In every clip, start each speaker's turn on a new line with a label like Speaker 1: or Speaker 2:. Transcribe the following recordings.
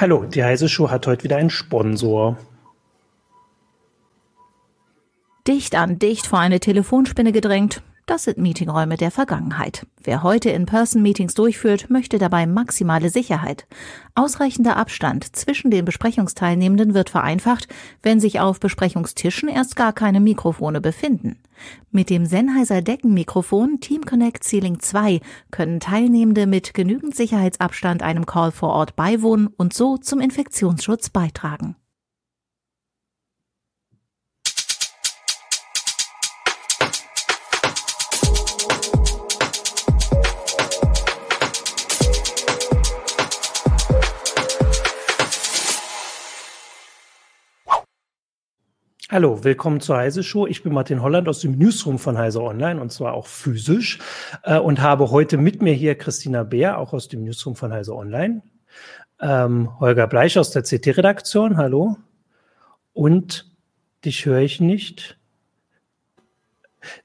Speaker 1: Hallo, die Heise Show hat heute wieder einen Sponsor.
Speaker 2: Dicht an dicht vor eine Telefonspinne gedrängt, das sind Meetingräume der Vergangenheit. Wer heute In-Person-Meetings durchführt, möchte dabei maximale Sicherheit. Ausreichender Abstand zwischen den Besprechungsteilnehmenden wird vereinfacht, wenn sich auf Besprechungstischen erst gar keine Mikrofone befinden. Mit dem Sennheiser Deckenmikrofon Team Connect Ceiling 2 können Teilnehmende mit genügend Sicherheitsabstand einem Call vor Ort beiwohnen und so zum Infektionsschutz beitragen.
Speaker 1: Hallo, willkommen zur Heise Show. Ich bin Martin Holland aus dem Newsroom von Heise Online und zwar auch physisch äh, und habe heute mit mir hier Christina Beer, auch aus dem Newsroom von Heise Online, ähm, Holger Bleich aus der CT-Redaktion, hallo. Und dich höre ich nicht.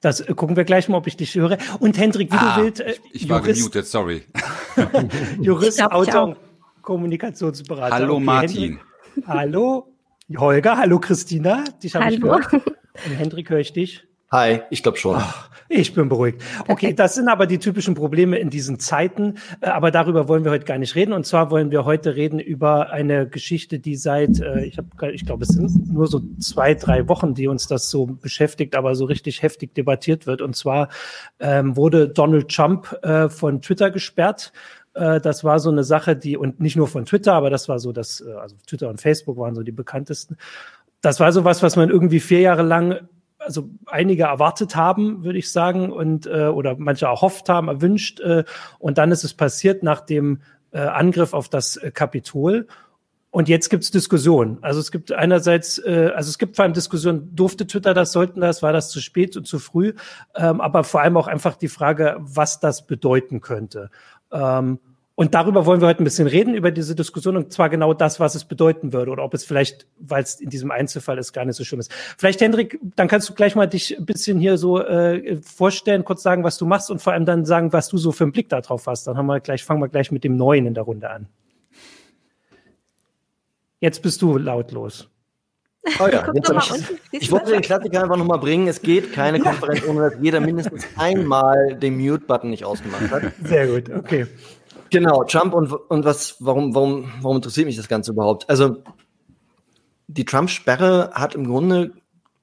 Speaker 1: Das äh, gucken wir gleich mal, ob ich dich höre. Und Hendrik, wie ah, du willst.
Speaker 3: Äh, ich, ich war Jurist, gemutet, sorry.
Speaker 1: Jurist, Autor und Kommunikationsberater.
Speaker 3: Hallo okay, Martin. Hendrik,
Speaker 1: hallo Holger, hallo Christina.
Speaker 4: Dich habe ich gehört. Und
Speaker 1: Hendrik, höre ich dich?
Speaker 5: Hi, ich glaube schon.
Speaker 1: Ach, ich bin beruhigt. Okay, das sind aber die typischen Probleme in diesen Zeiten. Äh, aber darüber wollen wir heute gar nicht reden. Und zwar wollen wir heute reden über eine Geschichte, die seit, äh, ich habe, ich glaube, es sind nur so zwei, drei Wochen, die uns das so beschäftigt, aber so richtig heftig debattiert wird. Und zwar ähm, wurde Donald Trump äh, von Twitter gesperrt äh, das war so eine Sache, die, und nicht nur von Twitter, aber das war so das, äh, also Twitter und Facebook waren so die bekanntesten. Das war so was, was man irgendwie vier Jahre lang, also einige erwartet haben, würde ich sagen, und äh, oder manche erhofft haben, erwünscht. Äh, und dann ist es passiert nach dem äh, Angriff auf das äh, Kapitol. Und jetzt gibt es Diskussionen. Also es gibt einerseits, äh, also es gibt vor allem Diskussionen, durfte Twitter das, sollten das, war das zu spät und zu früh, ähm, aber vor allem auch einfach die Frage, was das bedeuten könnte. Ähm, und darüber wollen wir heute ein bisschen reden, über diese Diskussion und zwar genau das, was es bedeuten würde oder ob es vielleicht, weil es in diesem Einzelfall ist, gar nicht so schlimm ist. Vielleicht, Hendrik, dann kannst du gleich mal dich ein bisschen hier so äh, vorstellen, kurz sagen, was du machst und vor allem dann sagen, was du so für einen Blick darauf hast. Dann haben wir gleich, fangen wir gleich mit dem Neuen in der Runde an. Jetzt bist du lautlos.
Speaker 5: Oh ja, jetzt ich, ich wollte den Klassiker einfach nochmal bringen. Es geht keine Konferenz, ohne dass jeder mindestens einmal den Mute-Button nicht ausgemacht hat.
Speaker 1: Sehr gut, okay.
Speaker 5: Genau, Trump und, und was, warum, warum, warum interessiert mich das Ganze überhaupt? Also, die Trump-Sperre hat im Grunde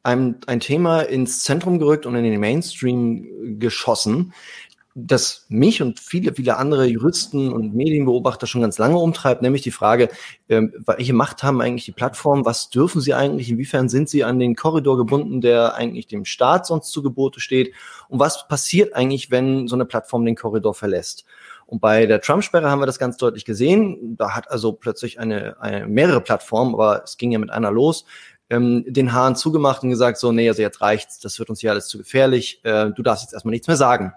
Speaker 5: ein, ein Thema ins Zentrum gerückt und in den Mainstream geschossen, das mich und viele, viele andere Juristen und Medienbeobachter schon ganz lange umtreibt, nämlich die Frage, ähm, welche Macht haben eigentlich die Plattformen, was dürfen sie eigentlich, inwiefern sind sie an den Korridor gebunden, der eigentlich dem Staat sonst zu Gebote steht und was passiert eigentlich, wenn so eine Plattform den Korridor verlässt. Und bei der Trump-Sperre haben wir das ganz deutlich gesehen. Da hat also plötzlich eine, eine mehrere Plattformen, aber es ging ja mit einer los, ähm, den Hahn zugemacht und gesagt, so, nee, also jetzt reicht's, das wird uns hier alles zu gefährlich, äh, du darfst jetzt erstmal nichts mehr sagen.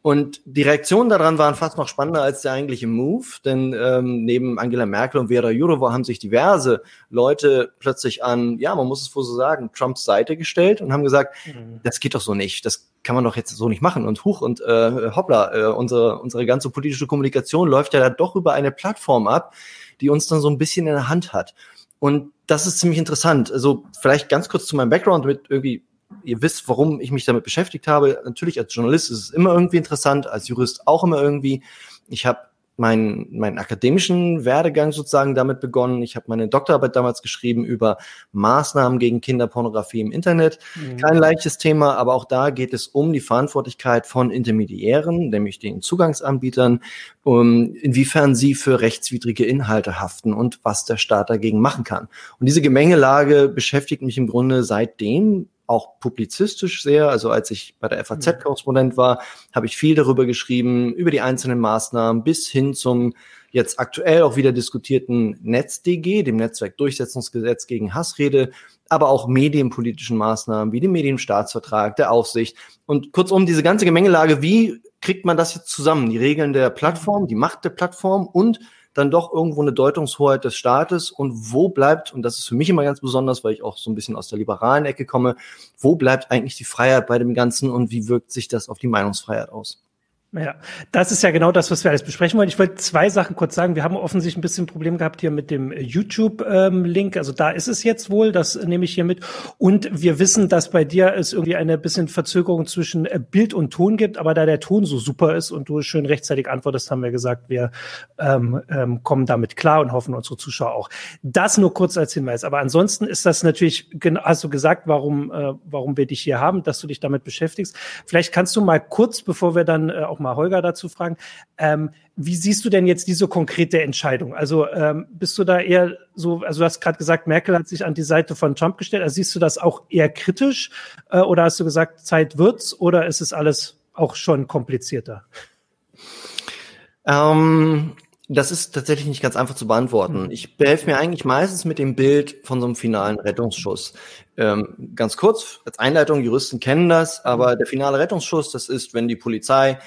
Speaker 5: Und die Reaktionen daran waren fast noch spannender als der eigentliche Move, denn ähm, neben Angela Merkel und Vera Jourova haben sich diverse Leute plötzlich an, ja, man muss es wohl so sagen, Trumps Seite gestellt und haben gesagt, mhm. das geht doch so nicht, das kann man doch jetzt so nicht machen und huch und äh, hoppla, äh, unsere, unsere ganze politische Kommunikation läuft ja da doch über eine Plattform ab, die uns dann so ein bisschen in der Hand hat. Und das ist ziemlich interessant. Also vielleicht ganz kurz zu meinem Background mit irgendwie ihr wisst, warum ich mich damit beschäftigt habe. Natürlich als Journalist ist es immer irgendwie interessant, als Jurist auch immer irgendwie. Ich habe meinen meinen akademischen Werdegang sozusagen damit begonnen. Ich habe meine Doktorarbeit damals geschrieben über Maßnahmen gegen Kinderpornografie im Internet. Mhm. Kein leichtes Thema, aber auch da geht es um die Verantwortlichkeit von Intermediären, nämlich den Zugangsanbietern, um, inwiefern sie für rechtswidrige Inhalte haften und was der Staat dagegen machen kann. Und diese Gemengelage beschäftigt mich im Grunde seitdem auch publizistisch sehr. Also als ich bei der FAZ-Korrespondent war, habe ich viel darüber geschrieben, über die einzelnen Maßnahmen bis hin zum jetzt aktuell auch wieder diskutierten NetzDG, dem Netzwerkdurchsetzungsgesetz gegen Hassrede, aber auch medienpolitischen Maßnahmen wie dem Medienstaatsvertrag, der Aufsicht. Und kurzum, diese ganze Gemengelage, wie kriegt man das jetzt zusammen? Die Regeln der Plattform, die Macht der Plattform und dann doch irgendwo eine Deutungshoheit des Staates und wo bleibt, und das ist für mich immer ganz besonders, weil ich auch so ein bisschen aus der liberalen Ecke komme, wo bleibt eigentlich die Freiheit bei dem Ganzen und wie wirkt sich das auf die Meinungsfreiheit aus?
Speaker 1: Ja, das ist ja genau das, was wir alles besprechen wollen. Ich wollte zwei Sachen kurz sagen. Wir haben offensichtlich ein bisschen Problem gehabt hier mit dem YouTube-Link. Ähm, also da ist es jetzt wohl, das nehme ich hier mit. Und wir wissen, dass bei dir es irgendwie eine bisschen Verzögerung zwischen äh, Bild und Ton gibt. Aber da der Ton so super ist und du schön rechtzeitig antwortest, haben wir gesagt, wir ähm, ähm, kommen damit klar und hoffen unsere Zuschauer auch. Das nur kurz als Hinweis. Aber ansonsten ist das natürlich, hast du gesagt, warum, äh, warum wir dich hier haben, dass du dich damit beschäftigst. Vielleicht kannst du mal kurz, bevor wir dann äh, auch auch mal Holger dazu fragen. Ähm, wie siehst du denn jetzt diese konkrete Entscheidung? Also ähm, bist du da eher so, also du hast gerade gesagt, Merkel hat sich an die Seite von Trump gestellt. Also siehst du das auch eher kritisch äh, oder hast du gesagt, Zeit wird's oder ist es alles auch schon komplizierter?
Speaker 5: Ähm, das ist tatsächlich nicht ganz einfach zu beantworten. Ich behelfe mir eigentlich meistens mit dem Bild von so einem finalen Rettungsschuss. Ähm, ganz kurz, als Einleitung, Juristen kennen das, aber der finale Rettungsschuss, das ist, wenn die Polizei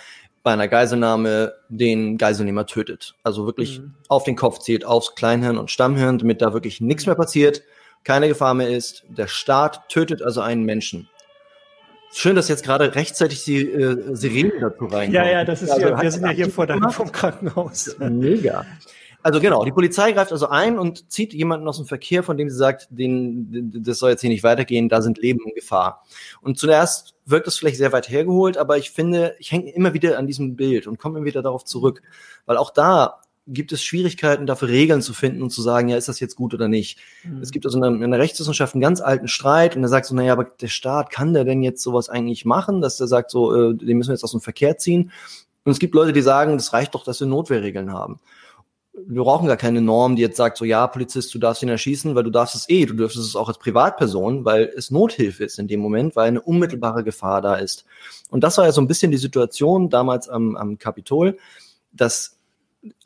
Speaker 5: bei einer Geiselnahme den Geiselnehmer tötet. Also wirklich mhm. auf den Kopf zielt, aufs Kleinhirn und Stammhirn, damit da wirklich nichts mehr passiert, keine Gefahr mehr ist. Der Staat tötet also einen Menschen. Schön, dass jetzt gerade rechtzeitig die äh, Sirenen dazu reinkommen.
Speaker 1: Ja, ja, das ist also, ja, wir sind ja hier vor der, vom Krankenhaus.
Speaker 5: Mega. Also genau, die Polizei greift also ein und zieht jemanden aus dem Verkehr, von dem sie sagt, den, das soll jetzt hier nicht weitergehen, da sind Leben in Gefahr. Und zuerst wirkt es vielleicht sehr weit hergeholt, aber ich finde, ich hänge immer wieder an diesem Bild und komme immer wieder darauf zurück, weil auch da gibt es Schwierigkeiten, dafür Regeln zu finden und zu sagen, ja, ist das jetzt gut oder nicht. Mhm. Es gibt also in der Rechtswissenschaft einen ganz alten Streit und da sagt so, naja, aber der Staat, kann der denn jetzt sowas eigentlich machen, dass der sagt so, äh, den müssen wir jetzt aus dem Verkehr ziehen? Und es gibt Leute, die sagen, das reicht doch, dass wir Notwehrregeln haben wir brauchen gar keine Norm, die jetzt sagt, so ja, Polizist, du darfst ihn erschießen, weil du darfst es eh, du dürftest es auch als Privatperson, weil es Nothilfe ist in dem Moment, weil eine unmittelbare Gefahr da ist. Und das war ja so ein bisschen die Situation damals am, am Kapitol, dass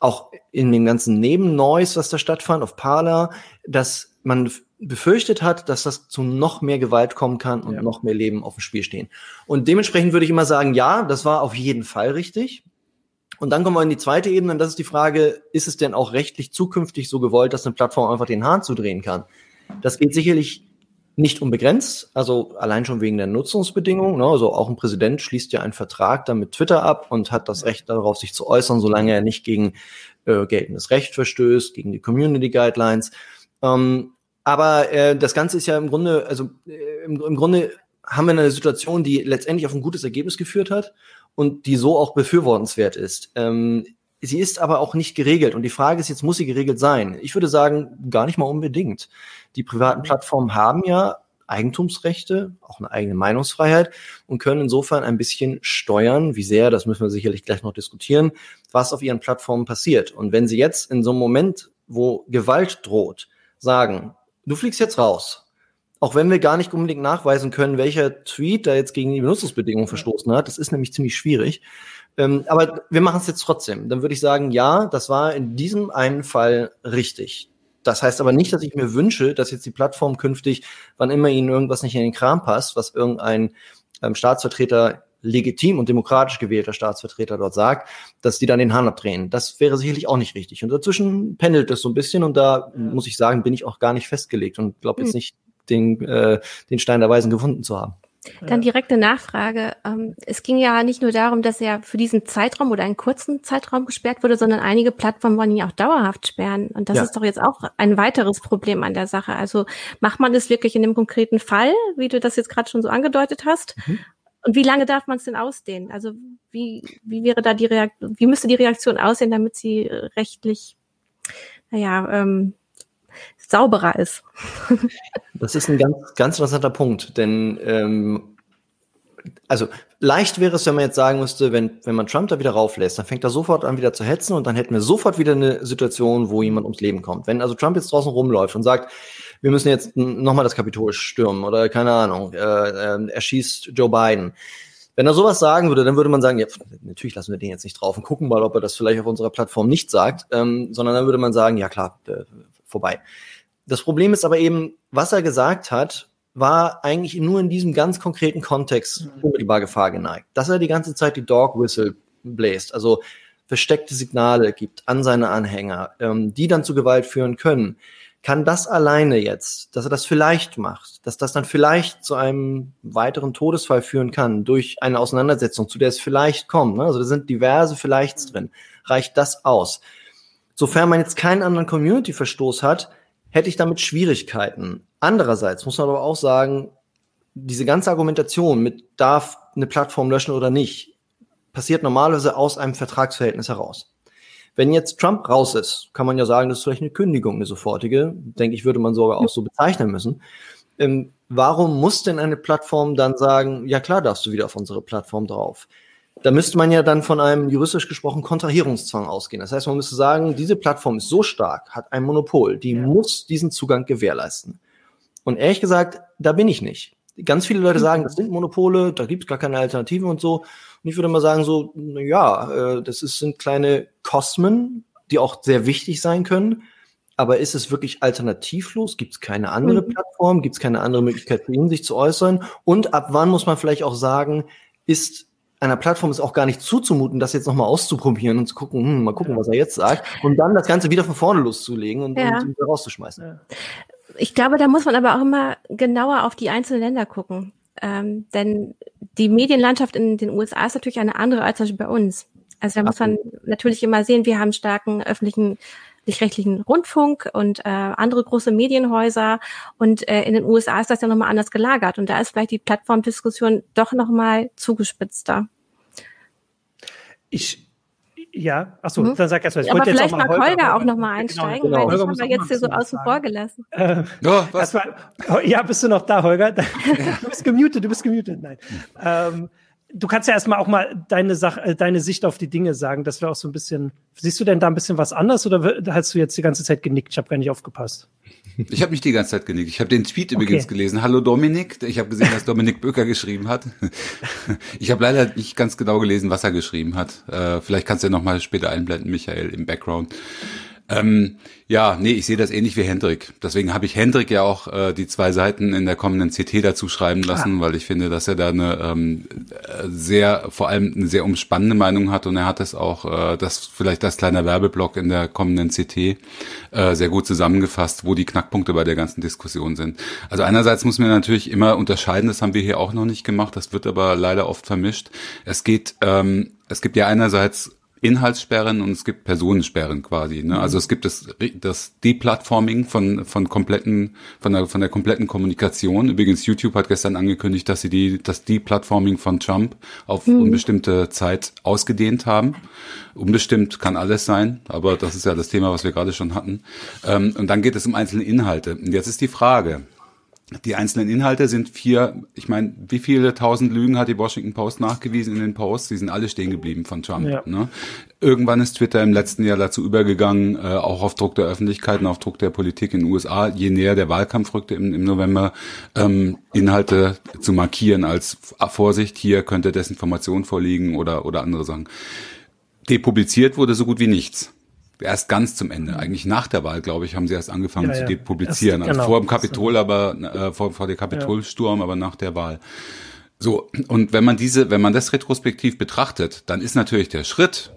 Speaker 5: auch in dem ganzen Nebennoise, was da stattfand, auf Parler, dass man befürchtet hat, dass das zu noch mehr Gewalt kommen kann und ja. noch mehr Leben auf dem Spiel stehen. Und dementsprechend würde ich immer sagen, ja, das war auf jeden Fall richtig. Und dann kommen wir in die zweite Ebene, und das ist die Frage, ist es denn auch rechtlich zukünftig so gewollt, dass eine Plattform einfach den Hahn zudrehen kann? Das geht sicherlich nicht unbegrenzt, also allein schon wegen der Nutzungsbedingungen. Ne? Also auch ein Präsident schließt ja einen Vertrag dann mit Twitter ab und hat das Recht darauf, sich zu äußern, solange er nicht gegen äh, geltendes Recht verstößt, gegen die Community Guidelines. Ähm, aber äh, das Ganze ist ja im Grunde, also äh, im, im Grunde haben wir eine Situation, die letztendlich auf ein gutes Ergebnis geführt hat und die so auch befürwortenswert ist. Ähm, sie ist aber auch nicht geregelt. Und die Frage ist jetzt, muss sie geregelt sein? Ich würde sagen, gar nicht mal unbedingt. Die privaten. Plattformen haben ja Eigentumsrechte, auch eine eigene Meinungsfreiheit und können insofern ein bisschen steuern, wie sehr, das müssen wir sicherlich gleich noch diskutieren, was auf ihren Plattformen passiert. Und wenn sie jetzt in so einem Moment, wo Gewalt droht, sagen, du fliegst jetzt raus, auch wenn wir gar nicht unbedingt nachweisen können, welcher Tweet da jetzt gegen die Benutzungsbedingungen verstoßen hat. Das ist nämlich ziemlich schwierig. Ähm, aber wir machen es jetzt trotzdem. Dann würde ich sagen, ja, das war in diesem einen Fall richtig. Das heißt aber nicht, dass ich mir wünsche, dass jetzt die Plattform künftig, wann immer ihnen irgendwas nicht in den Kram passt, was irgendein ähm, Staatsvertreter legitim und demokratisch gewählter Staatsvertreter dort sagt, dass die dann den Hahn abdrehen. Das wäre sicherlich auch nicht richtig. Und dazwischen pendelt es so ein bisschen und da muss ich sagen, bin ich auch gar nicht festgelegt und glaube jetzt hm. nicht, den, äh, den Stein der Weisen gefunden zu haben.
Speaker 6: Dann direkte Nachfrage. Ähm, es ging ja nicht nur darum, dass er für diesen Zeitraum oder einen kurzen Zeitraum gesperrt wurde, sondern einige Plattformen wollen ihn auch dauerhaft sperren. Und das ja. ist doch jetzt auch ein weiteres Problem an der Sache. Also macht man es wirklich in dem konkreten Fall, wie du das jetzt gerade schon so angedeutet hast? Mhm. Und wie lange darf man es denn ausdehnen? Also wie, wie wäre da die Reaktion, wie müsste die Reaktion aussehen, damit sie rechtlich, naja, ähm, sauberer ist?
Speaker 5: das ist ein ganz, ganz interessanter Punkt, denn ähm, also leicht wäre es, wenn man jetzt sagen müsste, wenn, wenn man Trump da wieder rauflässt, dann fängt er sofort an, wieder zu hetzen und dann hätten wir sofort wieder eine Situation, wo jemand ums Leben kommt. Wenn also Trump jetzt draußen rumläuft und sagt, wir müssen jetzt nochmal das Kapitol stürmen oder keine Ahnung, äh, äh, er schießt Joe Biden. Wenn er sowas sagen würde, dann würde man sagen, ja, natürlich lassen wir den jetzt nicht drauf und gucken mal, ob er das vielleicht auf unserer Plattform nicht sagt, ähm, sondern dann würde man sagen, ja klar, äh, vorbei. Das Problem ist aber eben, was er gesagt hat, war eigentlich nur in diesem ganz konkreten Kontext mhm. unmittelbar Gefahr geneigt. Dass er die ganze Zeit die Dog Whistle bläst, also versteckte Signale gibt an seine Anhänger, ähm, die dann zu Gewalt führen können kann das alleine jetzt, dass er das vielleicht macht, dass das dann vielleicht zu einem weiteren Todesfall führen kann durch eine Auseinandersetzung, zu der es vielleicht kommt, ne? also da sind diverse Vielleichts drin, reicht das aus. Sofern man jetzt keinen anderen Community-Verstoß hat, hätte ich damit Schwierigkeiten. Andererseits muss man aber auch sagen, diese ganze Argumentation mit darf eine Plattform löschen oder nicht, passiert normalerweise aus einem Vertragsverhältnis heraus. Wenn jetzt Trump raus ist, kann man ja sagen, das ist vielleicht eine Kündigung, eine sofortige. Denke ich, würde man sogar auch so bezeichnen müssen. Ähm, warum muss denn eine Plattform dann sagen, ja klar, darfst du wieder auf unsere Plattform drauf? Da müsste man ja dann von einem juristisch gesprochen Kontrahierungszwang ausgehen. Das heißt, man müsste sagen, diese Plattform ist so stark, hat ein Monopol, die ja. muss diesen Zugang gewährleisten. Und ehrlich gesagt, da bin ich nicht. Ganz viele Leute sagen, das sind Monopole, da gibt es gar keine Alternative und so. Und ich würde mal sagen, so, ja, äh, das ist, sind kleine Kosmen, die auch sehr wichtig sein können. Aber ist es wirklich alternativlos? Gibt es keine andere mhm. Plattform? Gibt es keine andere Möglichkeit für ihn, sich zu äußern? Und ab wann muss man vielleicht auch sagen, ist einer Plattform ist auch gar nicht zuzumuten, das jetzt nochmal auszuprobieren und zu gucken, hm, mal gucken, was er jetzt sagt, und dann das Ganze wieder von vorne loszulegen und, ja. und wieder rauszuschmeißen.
Speaker 6: Ich glaube, da muss man aber auch immer genauer auf die einzelnen Länder gucken. Ähm, denn die Medienlandschaft in den USA ist natürlich eine andere als bei uns. Also da muss man natürlich immer sehen, wir haben starken öffentlichen rechtlichen Rundfunk und äh, andere große Medienhäuser. Und äh, in den USA ist das ja nochmal anders gelagert. Und da ist vielleicht die Plattformdiskussion doch nochmal zugespitzter.
Speaker 1: Ich, ja, achso, mhm. dann sag erst mal.
Speaker 6: Ich Aber vielleicht mag Holger, Holger auch nochmal genau, einsteigen, genau, genau. weil Holger ich habe jetzt hier so außen vor gelassen. Äh,
Speaker 1: ja, was? Mal, oh, ja, bist du noch da, Holger? du bist gemutet, du bist gemutet. Nein. Ähm, du kannst ja erstmal auch mal deine Sache, äh, deine Sicht auf die Dinge sagen, dass wir auch so ein bisschen. Siehst du denn da ein bisschen was anders oder hast du jetzt die ganze Zeit genickt? Ich habe gar nicht aufgepasst.
Speaker 3: Ich habe nicht die ganze Zeit genickt. Ich habe den Tweet okay. übrigens gelesen. Hallo Dominik. Ich habe gesehen, dass Dominik Böcker geschrieben hat. Ich habe leider nicht ganz genau gelesen, was er geschrieben hat. Äh, vielleicht kannst du ja noch mal später einblenden, Michael, im Background. Ähm, ja, nee, ich sehe das ähnlich wie Hendrik. Deswegen habe ich Hendrik ja auch äh, die zwei Seiten in der kommenden CT dazu schreiben lassen, ah. weil ich finde, dass er da eine ähm, sehr, vor allem eine sehr umspannende Meinung hat und er hat es auch, äh, das vielleicht als kleiner Werbeblock in der kommenden CT äh, sehr gut zusammengefasst, wo die Knackpunkte bei der ganzen Diskussion sind. Also einerseits muss man natürlich immer unterscheiden, das haben wir hier auch noch nicht gemacht, das wird aber leider oft vermischt. Es geht, ähm, es gibt ja einerseits Inhaltssperren und es gibt Personensperren quasi. Ne? Also es gibt das, das Deplatforming von, von kompletten, von der, von der kompletten Kommunikation. Übrigens, YouTube hat gestern angekündigt, dass sie die, das Deplatforming von Trump auf mhm. unbestimmte Zeit ausgedehnt haben. Unbestimmt kann alles sein, aber das ist ja das Thema, was wir gerade schon hatten. Ähm, und dann geht es um einzelne Inhalte. Und jetzt ist die Frage, die einzelnen Inhalte sind vier, ich meine, wie viele tausend Lügen hat die Washington Post nachgewiesen in den Posts? Die sind alle stehen geblieben von Trump. Ja. Ne? Irgendwann ist Twitter im letzten Jahr dazu übergegangen, äh, auch auf Druck der Öffentlichkeit und auf Druck der Politik in den USA, je näher der Wahlkampf rückte im, im November, ähm, Inhalte zu markieren als Vorsicht, hier könnte Desinformation vorliegen oder, oder andere Sachen. Depubliziert wurde so gut wie nichts erst ganz zum Ende. Eigentlich nach der Wahl, glaube ich, haben sie erst angefangen ja, zu depublizieren. Erst, also genau. vor dem Kapitol, aber äh, vor, vor der Kapitolsturm, ja. aber nach der Wahl. So, und wenn man diese, wenn man das retrospektiv betrachtet, dann ist natürlich der Schritt,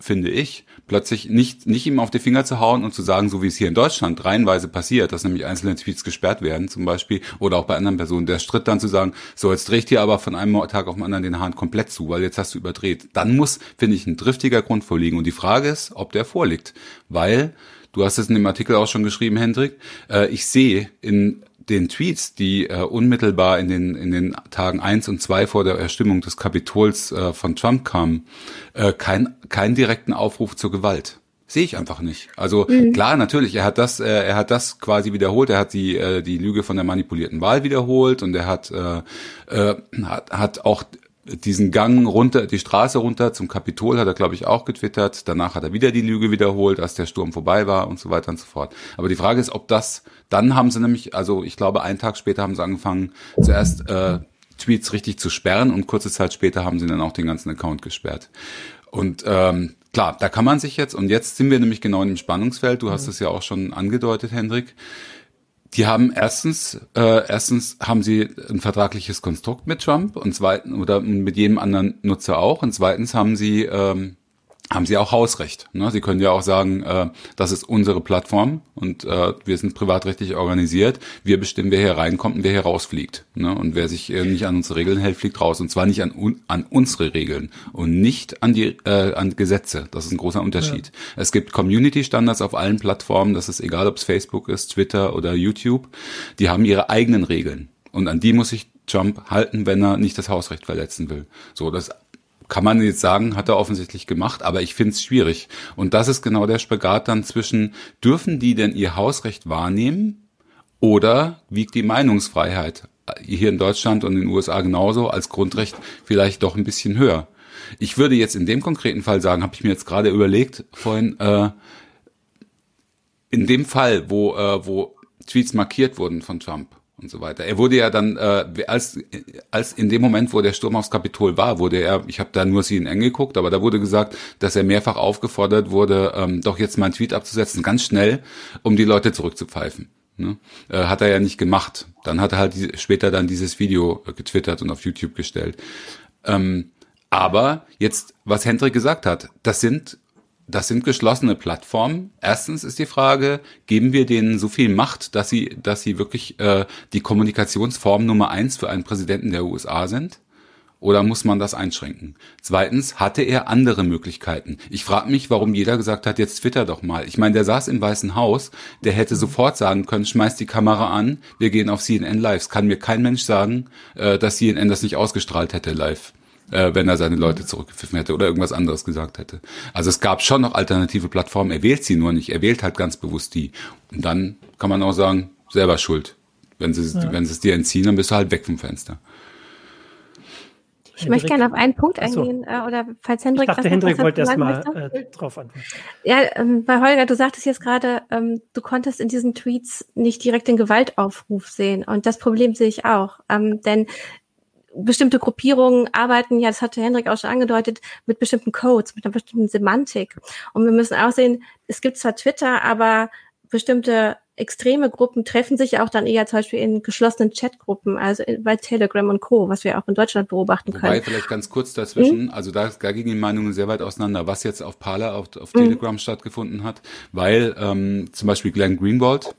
Speaker 3: finde ich, plötzlich nicht, nicht ihm auf die Finger zu hauen und zu sagen, so wie es hier in Deutschland reihenweise passiert, dass nämlich einzelne Tweets gesperrt werden zum Beispiel oder auch bei anderen Personen, der Schritt dann zu sagen, so jetzt drehe ich dir aber von einem Tag auf den anderen den Hahn komplett zu, weil jetzt hast du überdreht. Dann muss, finde ich, ein driftiger Grund vorliegen und die Frage ist, ob der vorliegt, weil Du hast es in dem Artikel auch schon geschrieben, Hendrik. Äh, ich sehe in den Tweets, die äh, unmittelbar in den, in den Tagen eins und zwei vor der Erstimmung des Kapitols äh, von Trump kamen, äh, kein, keinen direkten Aufruf zur Gewalt. Sehe ich einfach nicht. Also mhm. klar, natürlich, er hat das, äh, er hat das quasi wiederholt. Er hat die äh, die Lüge von der manipulierten Wahl wiederholt und er hat äh, äh, hat, hat auch diesen Gang runter, die Straße runter zum Kapitol hat er, glaube ich, auch getwittert. Danach hat er wieder die Lüge wiederholt, als der Sturm vorbei war und so weiter und so fort. Aber die Frage ist, ob das, dann haben sie nämlich, also ich glaube, einen Tag später haben sie angefangen, zuerst äh, Tweets richtig zu sperren und kurze Zeit später haben sie dann auch den ganzen Account gesperrt. Und ähm, klar, da kann man sich jetzt, und jetzt sind wir nämlich genau im Spannungsfeld, du hast es ja auch schon angedeutet, Hendrik, die haben erstens, äh, erstens haben sie ein vertragliches Konstrukt mit Trump und zweitens oder mit jedem anderen Nutzer auch. Und zweitens haben sie ähm, haben sie auch Hausrecht. Ne? Sie können ja auch sagen, äh, das ist unsere Plattform und äh, wir sind privatrechtlich organisiert. Wir bestimmen, wer hier reinkommt und wer hier rausfliegt. Ne? Und wer sich äh, nicht an unsere Regeln hält, fliegt raus. Und zwar nicht an, an unsere Regeln und nicht an die äh, an Gesetze. Das ist ein großer Unterschied. Ja. Es gibt Community-Standards auf allen Plattformen. Das ist egal, ob es Facebook ist, Twitter oder YouTube. Die haben ihre eigenen Regeln. Und an die muss sich Trump halten, wenn er nicht das Hausrecht verletzen will. So, das kann man jetzt sagen, hat er offensichtlich gemacht, aber ich finde es schwierig. Und das ist genau der Spagat dann zwischen, dürfen die denn ihr Hausrecht wahrnehmen oder wiegt die Meinungsfreiheit hier in Deutschland und in den USA genauso als Grundrecht vielleicht doch ein bisschen höher? Ich würde jetzt in dem konkreten Fall sagen, habe ich mir jetzt gerade überlegt vorhin, äh, in dem Fall, wo, äh, wo Tweets markiert wurden von Trump, und so weiter. Er wurde ja dann, äh, als, als in dem Moment, wo der Sturm aufs Kapitol war, wurde er, ich habe da nur CNN geguckt, aber da wurde gesagt, dass er mehrfach aufgefordert wurde, ähm, doch jetzt mal einen Tweet abzusetzen, ganz schnell, um die Leute zurückzupfeifen. Ne? Äh, hat er ja nicht gemacht. Dann hat er halt die, später dann dieses Video getwittert und auf YouTube gestellt. Ähm, aber jetzt, was Hendrik gesagt hat, das sind das sind geschlossene Plattformen. Erstens ist die Frage, geben wir denen so viel Macht, dass sie, dass sie wirklich äh, die Kommunikationsform Nummer eins für einen Präsidenten der USA sind? Oder muss man das einschränken? Zweitens, hatte er andere Möglichkeiten? Ich frage mich, warum jeder gesagt hat, jetzt twitter doch mal. Ich meine, der saß im Weißen Haus, der hätte sofort sagen können, schmeiß die Kamera an, wir gehen auf CNN Live. kann mir kein Mensch sagen, äh, dass CNN das nicht ausgestrahlt hätte live äh, wenn er seine Leute zurückgepfiffen hätte oder irgendwas anderes gesagt hätte. Also es gab schon noch alternative Plattformen, er wählt sie nur nicht, er wählt halt ganz bewusst die. Und dann kann man auch sagen, selber schuld. Wenn sie, ja. wenn sie es dir entziehen, dann bist du halt weg vom Fenster.
Speaker 6: Ich möchte gerne auf einen Punkt eingehen, äh, oder falls Hendrik.
Speaker 1: Ich dachte, Hendrik wollte erst mal äh, drauf antworten.
Speaker 6: Ja, ähm, bei Holger, du sagtest jetzt gerade, ähm, du konntest in diesen Tweets nicht direkt den Gewaltaufruf sehen. Und das Problem sehe ich auch. Ähm, denn bestimmte Gruppierungen arbeiten, ja, das hatte Hendrik auch schon angedeutet, mit bestimmten Codes, mit einer bestimmten Semantik. Und wir müssen auch sehen, es gibt zwar Twitter, aber bestimmte extreme Gruppen treffen sich auch dann eher zum Beispiel in geschlossenen Chatgruppen, also bei Telegram und Co., was wir auch in Deutschland beobachten können. Wobei
Speaker 3: vielleicht ganz kurz dazwischen, hm? also da, da gingen die Meinungen sehr weit auseinander, was jetzt auf Parler, auf, auf Telegram hm. stattgefunden hat, weil ähm, zum Beispiel Glenn Greenwald,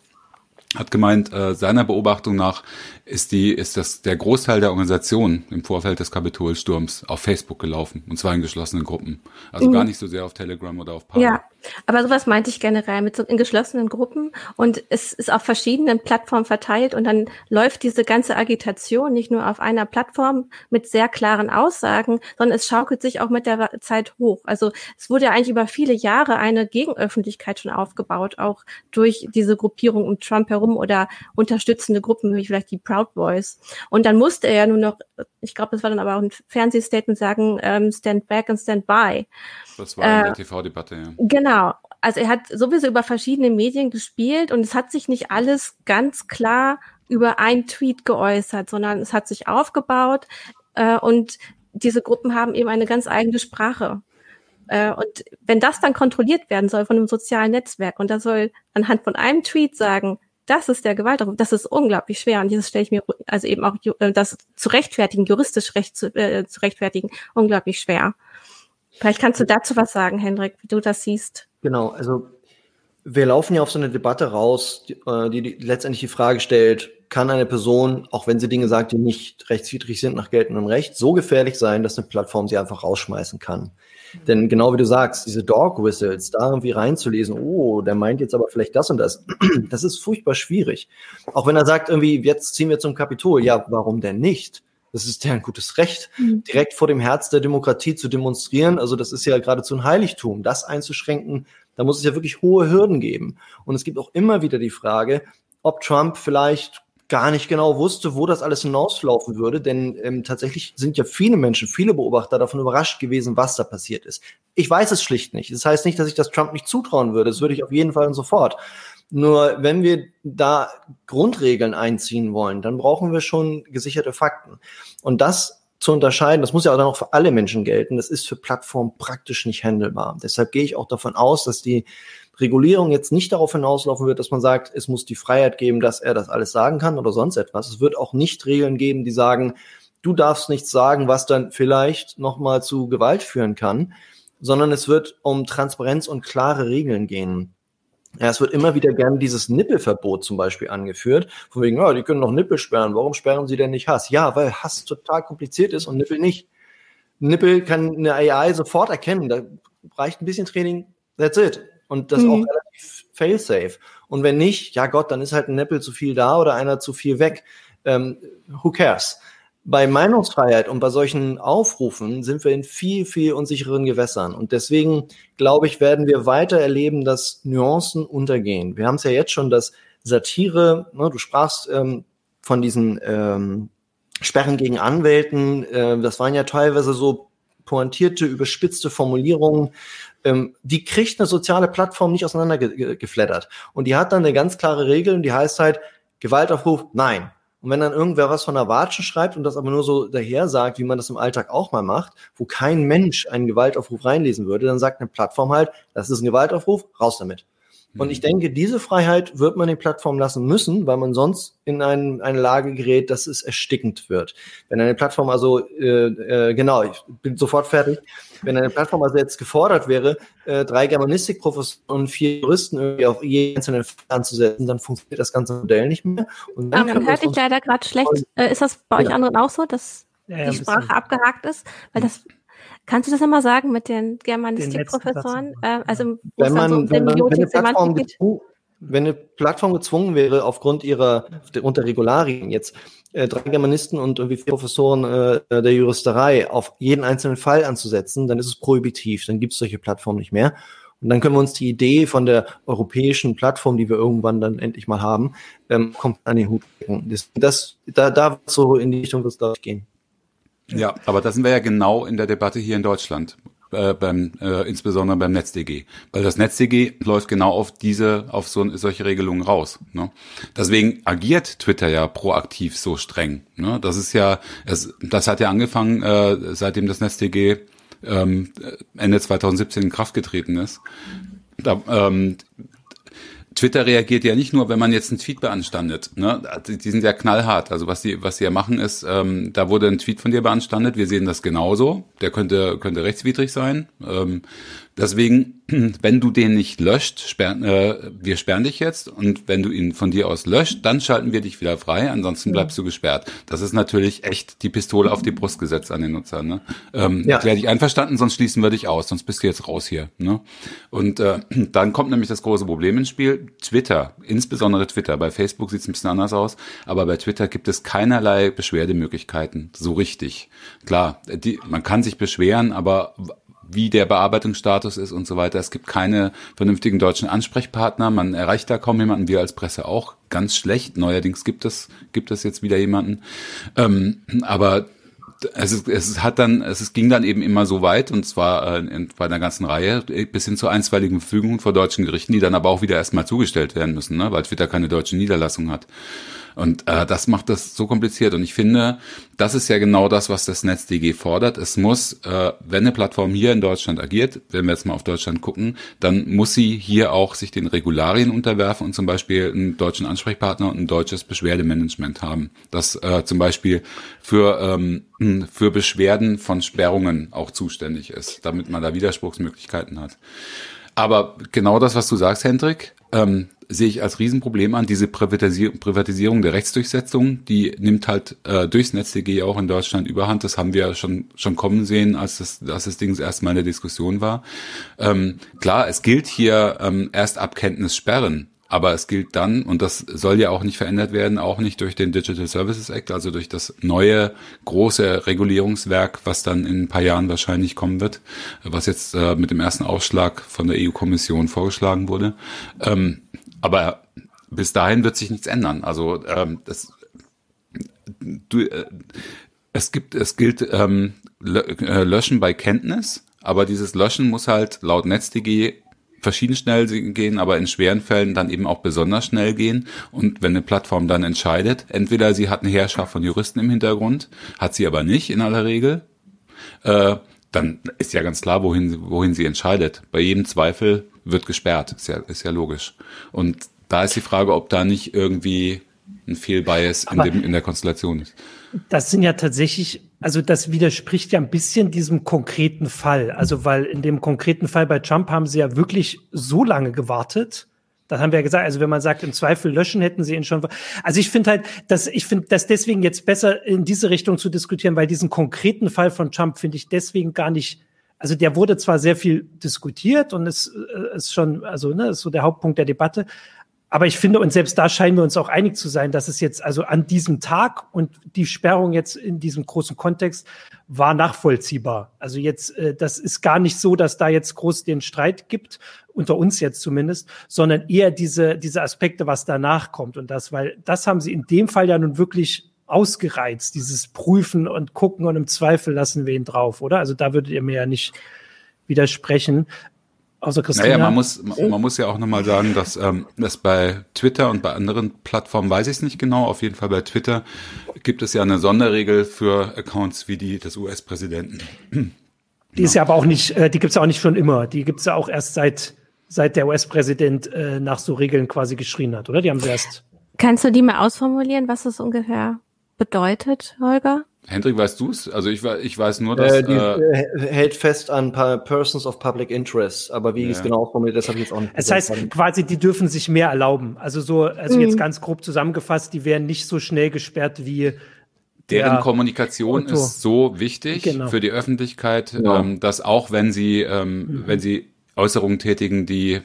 Speaker 3: hat gemeint, äh, seiner Beobachtung nach ist die, ist das der Großteil der Organisation im Vorfeld des Kapitolsturms auf Facebook gelaufen und zwar in geschlossenen Gruppen. Also mhm. gar nicht so sehr auf Telegram oder auf
Speaker 6: Parler. Ja, aber sowas meinte ich generell mit so in geschlossenen Gruppen und es ist auf verschiedenen Plattformen verteilt und dann läuft diese ganze Agitation nicht nur auf einer Plattform mit sehr klaren Aussagen, sondern es schaukelt sich auch mit der Zeit hoch. Also es wurde ja eigentlich über viele Jahre eine Gegenöffentlichkeit schon aufgebaut, auch durch diese Gruppierung um Trump herum oder unterstützende Gruppen wie vielleicht die Proud Boys. Und dann musste er ja nur noch, ich glaube, das war dann aber auch ein Fernsehstatement sagen, ähm, stand back and stand by.
Speaker 3: Das war in der äh, TV-Debatte, ja.
Speaker 6: Genau. Also er hat sowieso über verschiedene Medien gespielt und es hat sich nicht alles ganz klar über einen Tweet geäußert, sondern es hat sich aufgebaut äh, und diese Gruppen haben eben eine ganz eigene Sprache. Äh, und wenn das dann kontrolliert werden soll von einem sozialen Netzwerk und das soll anhand von einem Tweet sagen, das ist der Gewaltaufruf. Das ist unglaublich schwer. Und das stelle ich mir, also eben auch äh, das zu rechtfertigen, juristisch recht zu, äh, zu rechtfertigen, unglaublich schwer. Vielleicht kannst du dazu was sagen, Hendrik, wie du das siehst.
Speaker 5: Genau, also wir laufen ja auf so eine Debatte raus, die, äh, die, die letztendlich die Frage stellt, kann eine Person, auch wenn sie Dinge sagt, die nicht rechtswidrig sind nach geltendem Recht, so gefährlich sein, dass eine Plattform sie einfach rausschmeißen kann? Denn genau wie du sagst, diese Dog Whistles, da irgendwie reinzulesen, oh, der meint jetzt aber vielleicht das und das, das ist furchtbar schwierig. Auch wenn er sagt irgendwie, jetzt ziehen wir zum Kapitol. Ja, warum denn nicht? Das ist ja ein gutes Recht, mhm. direkt vor dem Herz der Demokratie zu demonstrieren. Also das ist ja geradezu ein Heiligtum. Das einzuschränken, da muss es ja wirklich hohe Hürden geben. Und es gibt auch immer wieder die Frage, ob Trump vielleicht gar nicht genau wusste, wo das alles hinauslaufen würde, denn ähm, tatsächlich sind ja viele Menschen, viele Beobachter davon überrascht gewesen, was da passiert ist. Ich weiß es schlicht nicht. Das heißt nicht, dass ich das Trump nicht zutrauen würde. Das würde ich auf jeden Fall und sofort. Nur wenn wir da Grundregeln einziehen wollen, dann brauchen wir schon gesicherte Fakten. Und das zu unterscheiden, das muss ja auch dann auch für alle Menschen gelten, das ist für Plattformen praktisch nicht handelbar. Deshalb gehe ich auch davon aus, dass die Regulierung jetzt nicht darauf hinauslaufen wird, dass man sagt, es muss die Freiheit geben, dass er das alles sagen kann oder sonst etwas. Es wird auch nicht Regeln geben, die sagen, du darfst nichts sagen, was dann vielleicht nochmal zu Gewalt führen kann, sondern es wird um Transparenz und klare Regeln gehen. Ja, es wird immer wieder gerne dieses Nippelverbot zum Beispiel angeführt. Von wegen, ja, die können doch Nippel sperren. Warum sperren sie denn nicht Hass? Ja, weil Hass total kompliziert ist und Nippel nicht. Nippel kann eine AI sofort erkennen. Da reicht ein bisschen Training. That's it. Und das mhm. auch relativ fail-safe. Und wenn nicht, ja Gott, dann ist halt ein Nippel zu viel da oder einer zu viel weg. Ähm, who cares? Bei Meinungsfreiheit und bei solchen Aufrufen sind wir in viel, viel unsicheren Gewässern. Und deswegen, glaube ich, werden wir weiter erleben, dass Nuancen untergehen. Wir haben es ja jetzt schon, dass Satire, ne, du sprachst ähm, von diesen ähm, Sperren gegen Anwälten, äh, das waren ja teilweise so pointierte, überspitzte Formulierungen, ähm, die kriegt eine soziale Plattform nicht auseinandergeflattert. Und die hat dann eine ganz klare Regel und die heißt halt, Gewaltaufruf, nein. Und wenn dann irgendwer was von der Watschen schreibt und das aber nur so daher sagt, wie man das im Alltag auch mal macht, wo kein Mensch einen Gewaltaufruf reinlesen würde, dann sagt eine Plattform halt, das ist ein Gewaltaufruf, raus damit. Und ich mhm. denke, diese Freiheit wird man den Plattformen lassen müssen, weil man sonst in ein, eine Lage gerät, dass es erstickend wird. Wenn eine Plattform also, äh, äh, genau, ich bin sofort fertig, wenn eine Plattform also jetzt gefordert wäre, äh, drei Germanistikprofessoren und vier Juristen irgendwie auf jeden einzelnen Fall anzusetzen, dann funktioniert das ganze Modell nicht mehr. Und
Speaker 6: dann man hört dich leider gerade schlecht. Äh, ist das bei euch ja. anderen auch so, dass ja, ja, die Sprache abgehakt ist? Weil das Kannst du das einmal sagen mit den Germanistikprofessoren? Äh, also
Speaker 5: wenn man, so wenn, man, wenn, eine Plattform gezwungen, wenn eine Plattform gezwungen wäre, aufgrund ihrer unter Regularien jetzt äh, drei Germanisten und irgendwie vier Professoren äh, der Juristerei auf jeden einzelnen Fall anzusetzen, dann ist es prohibitiv. Dann gibt es solche Plattformen nicht mehr. Und dann können wir uns die Idee von der europäischen Plattform, die wir irgendwann dann endlich mal haben, ähm, kommt an den Hut Das, das, da, da so in die Richtung wird es, gehen.
Speaker 3: Ja, aber da sind wir ja genau in der Debatte hier in Deutschland. Äh, beim, äh, insbesondere beim NetzDG. Weil das NetzDG läuft genau auf diese, auf so, solche Regelungen raus. Ne? Deswegen agiert Twitter ja proaktiv so streng. Ne? Das ist ja, es, das hat ja angefangen, äh, seitdem das NetzDG ähm, Ende 2017 in Kraft getreten ist. Da, ähm, Twitter reagiert ja nicht nur, wenn man jetzt einen Tweet beanstandet. Ne? Die sind ja knallhart. Also was sie was sie ja machen ist, ähm, da wurde ein Tweet von dir beanstandet. Wir sehen das genauso. Der könnte könnte rechtswidrig sein. Ähm, Deswegen, wenn du den nicht löscht, sperren, äh, wir sperren dich jetzt und wenn du ihn von dir aus löscht, dann schalten wir dich wieder frei, ansonsten bleibst du gesperrt. Das ist natürlich echt die Pistole auf die Brust gesetzt an den Nutzer. Ne? Ähm, ja. Erklär dich einverstanden, sonst schließen wir dich aus, sonst bist du jetzt raus hier. Ne? Und äh, dann kommt nämlich das große Problem ins Spiel. Twitter, insbesondere Twitter, bei Facebook sieht es ein bisschen anders aus, aber bei Twitter gibt es keinerlei Beschwerdemöglichkeiten, so richtig. Klar, die, man kann sich beschweren, aber wie der Bearbeitungsstatus ist und so weiter. Es gibt keine vernünftigen deutschen Ansprechpartner. Man erreicht da kaum jemanden. Wir als Presse auch ganz schlecht. Neuerdings gibt es gibt es jetzt wieder jemanden. Ähm, aber es, ist, es hat dann, es ging dann eben immer so weit, und zwar äh, bei einer ganzen Reihe, bis hin zu einstweiligen Verfügungen vor deutschen Gerichten, die dann aber auch wieder erstmal zugestellt werden müssen, ne, weil Twitter keine deutsche Niederlassung hat. Und äh, das macht das so kompliziert. Und ich finde, das ist ja genau das, was das NetzDG fordert. Es muss, äh, wenn eine Plattform hier in Deutschland agiert, wenn wir jetzt mal auf Deutschland gucken, dann muss sie hier auch sich den Regularien unterwerfen und zum Beispiel einen deutschen Ansprechpartner und ein deutsches Beschwerdemanagement haben. Das äh, zum Beispiel für, ähm, für Beschwerden von Sperrungen auch zuständig ist, damit man da Widerspruchsmöglichkeiten hat. Aber genau das, was du sagst, Hendrik, ähm, sehe ich als Riesenproblem an. Diese Privatisierung, der Rechtsdurchsetzung, die nimmt halt äh, durchs NetzDG auch in Deutschland überhand. Das haben wir schon schon kommen sehen, als das, als das Ding erstmal in der Diskussion war. Ähm, klar, es gilt hier ähm, erst Abkenntnis sperren. Aber es gilt dann, und das soll ja auch nicht verändert werden, auch nicht durch den Digital Services Act, also durch das neue große Regulierungswerk, was dann in ein paar Jahren wahrscheinlich kommen wird, was jetzt äh, mit dem ersten Ausschlag von der EU-Kommission vorgeschlagen wurde. Ähm, aber bis dahin wird sich nichts ändern. Also ähm, das, du, äh, es gibt, es gilt ähm, äh, Löschen bei Kenntnis, aber dieses Löschen muss halt laut NetzDG verschieden schnell gehen, aber in schweren Fällen dann eben auch besonders schnell gehen. Und wenn eine Plattform dann entscheidet, entweder sie hat eine Herrschaft von Juristen im Hintergrund, hat sie aber nicht in aller Regel, äh, dann ist ja ganz klar, wohin, wohin sie entscheidet. Bei jedem Zweifel wird gesperrt, ist ja, ist ja logisch. Und da ist die Frage, ob da nicht irgendwie ein Fehlbias in, dem, in der Konstellation ist.
Speaker 1: Das sind ja tatsächlich, also das widerspricht ja ein bisschen diesem konkreten Fall. Also weil in dem konkreten Fall bei Trump haben sie ja wirklich so lange gewartet. Das haben wir ja gesagt. Also wenn man sagt, im Zweifel löschen, hätten sie ihn schon. Also ich finde halt, dass ich finde das deswegen jetzt besser in diese Richtung zu diskutieren, weil diesen konkreten Fall von Trump finde ich deswegen gar nicht. Also der wurde zwar sehr viel diskutiert und ist, äh, ist schon, also ne, ist so der Hauptpunkt der Debatte, aber ich finde, und selbst da scheinen wir uns auch einig zu sein, dass es jetzt also an diesem Tag und die Sperrung jetzt in diesem großen Kontext war nachvollziehbar. Also jetzt, äh, das ist gar nicht so, dass da jetzt groß den Streit gibt, unter uns jetzt zumindest, sondern eher diese, diese Aspekte, was danach kommt. Und das, weil das haben sie in dem Fall ja nun wirklich ausgereizt, dieses Prüfen und Gucken und im Zweifel lassen wir ihn drauf, oder? Also da würdet ihr mir ja nicht widersprechen.
Speaker 3: Außer Christina. Naja, man muss, man muss ja auch nochmal sagen, dass ähm, das bei Twitter und bei anderen Plattformen weiß ich es nicht genau. Auf jeden Fall bei Twitter gibt es ja eine Sonderregel für Accounts wie die des US-Präsidenten.
Speaker 1: Die ist ja aber auch nicht, äh, die gibt's ja auch nicht schon immer. Die gibt's ja auch erst seit, seit der US-Präsident äh, nach so Regeln quasi geschrien hat, oder? Die haben sie erst.
Speaker 6: Kannst du die mal ausformulieren, was das ungefähr bedeutet, Holger?
Speaker 3: Hendrik, weißt du es? Also ich, ich weiß nur, dass...
Speaker 5: Äh, die äh, hält fest an Persons of Public Interest, aber wie ja. es genau formuliert, das habe ich jetzt auch nicht
Speaker 1: Es heißt haben. quasi, die dürfen sich mehr erlauben. Also so, also mhm. jetzt ganz grob zusammengefasst, die werden nicht so schnell gesperrt wie
Speaker 3: deren Kommunikation Otto. ist so wichtig genau. für die Öffentlichkeit, ja. ähm, dass auch wenn sie, ähm, mhm. wenn sie Äußerungen tätigen, die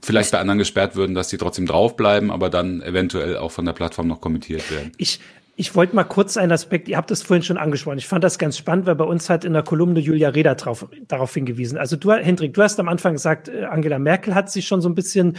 Speaker 3: vielleicht bei anderen gesperrt würden, dass sie trotzdem draufbleiben, aber dann eventuell auch von der Plattform noch kommentiert werden.
Speaker 1: Ich, ich wollte mal kurz einen Aspekt, ihr habt es vorhin schon angesprochen. Ich fand das ganz spannend, weil bei uns hat in der Kolumne Julia Reda drauf, darauf hingewiesen. Also du, Hendrik, du hast am Anfang gesagt, äh, Angela Merkel hat sich schon so ein bisschen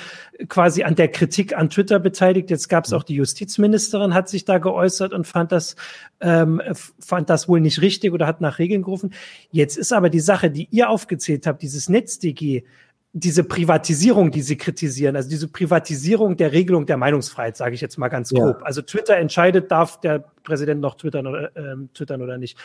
Speaker 1: quasi an der Kritik an Twitter beteiligt. Jetzt gab es auch die Justizministerin, hat sich da geäußert und fand das, ähm, fand das wohl nicht richtig oder hat nach Regeln gerufen. Jetzt ist aber die Sache, die ihr aufgezählt habt, dieses NetzDG, diese Privatisierung, die sie kritisieren, also diese Privatisierung der Regelung der Meinungsfreiheit, sage ich jetzt mal ganz grob. Ja. Also Twitter entscheidet, darf der Präsident noch twittern oder, äh, twittern oder nicht.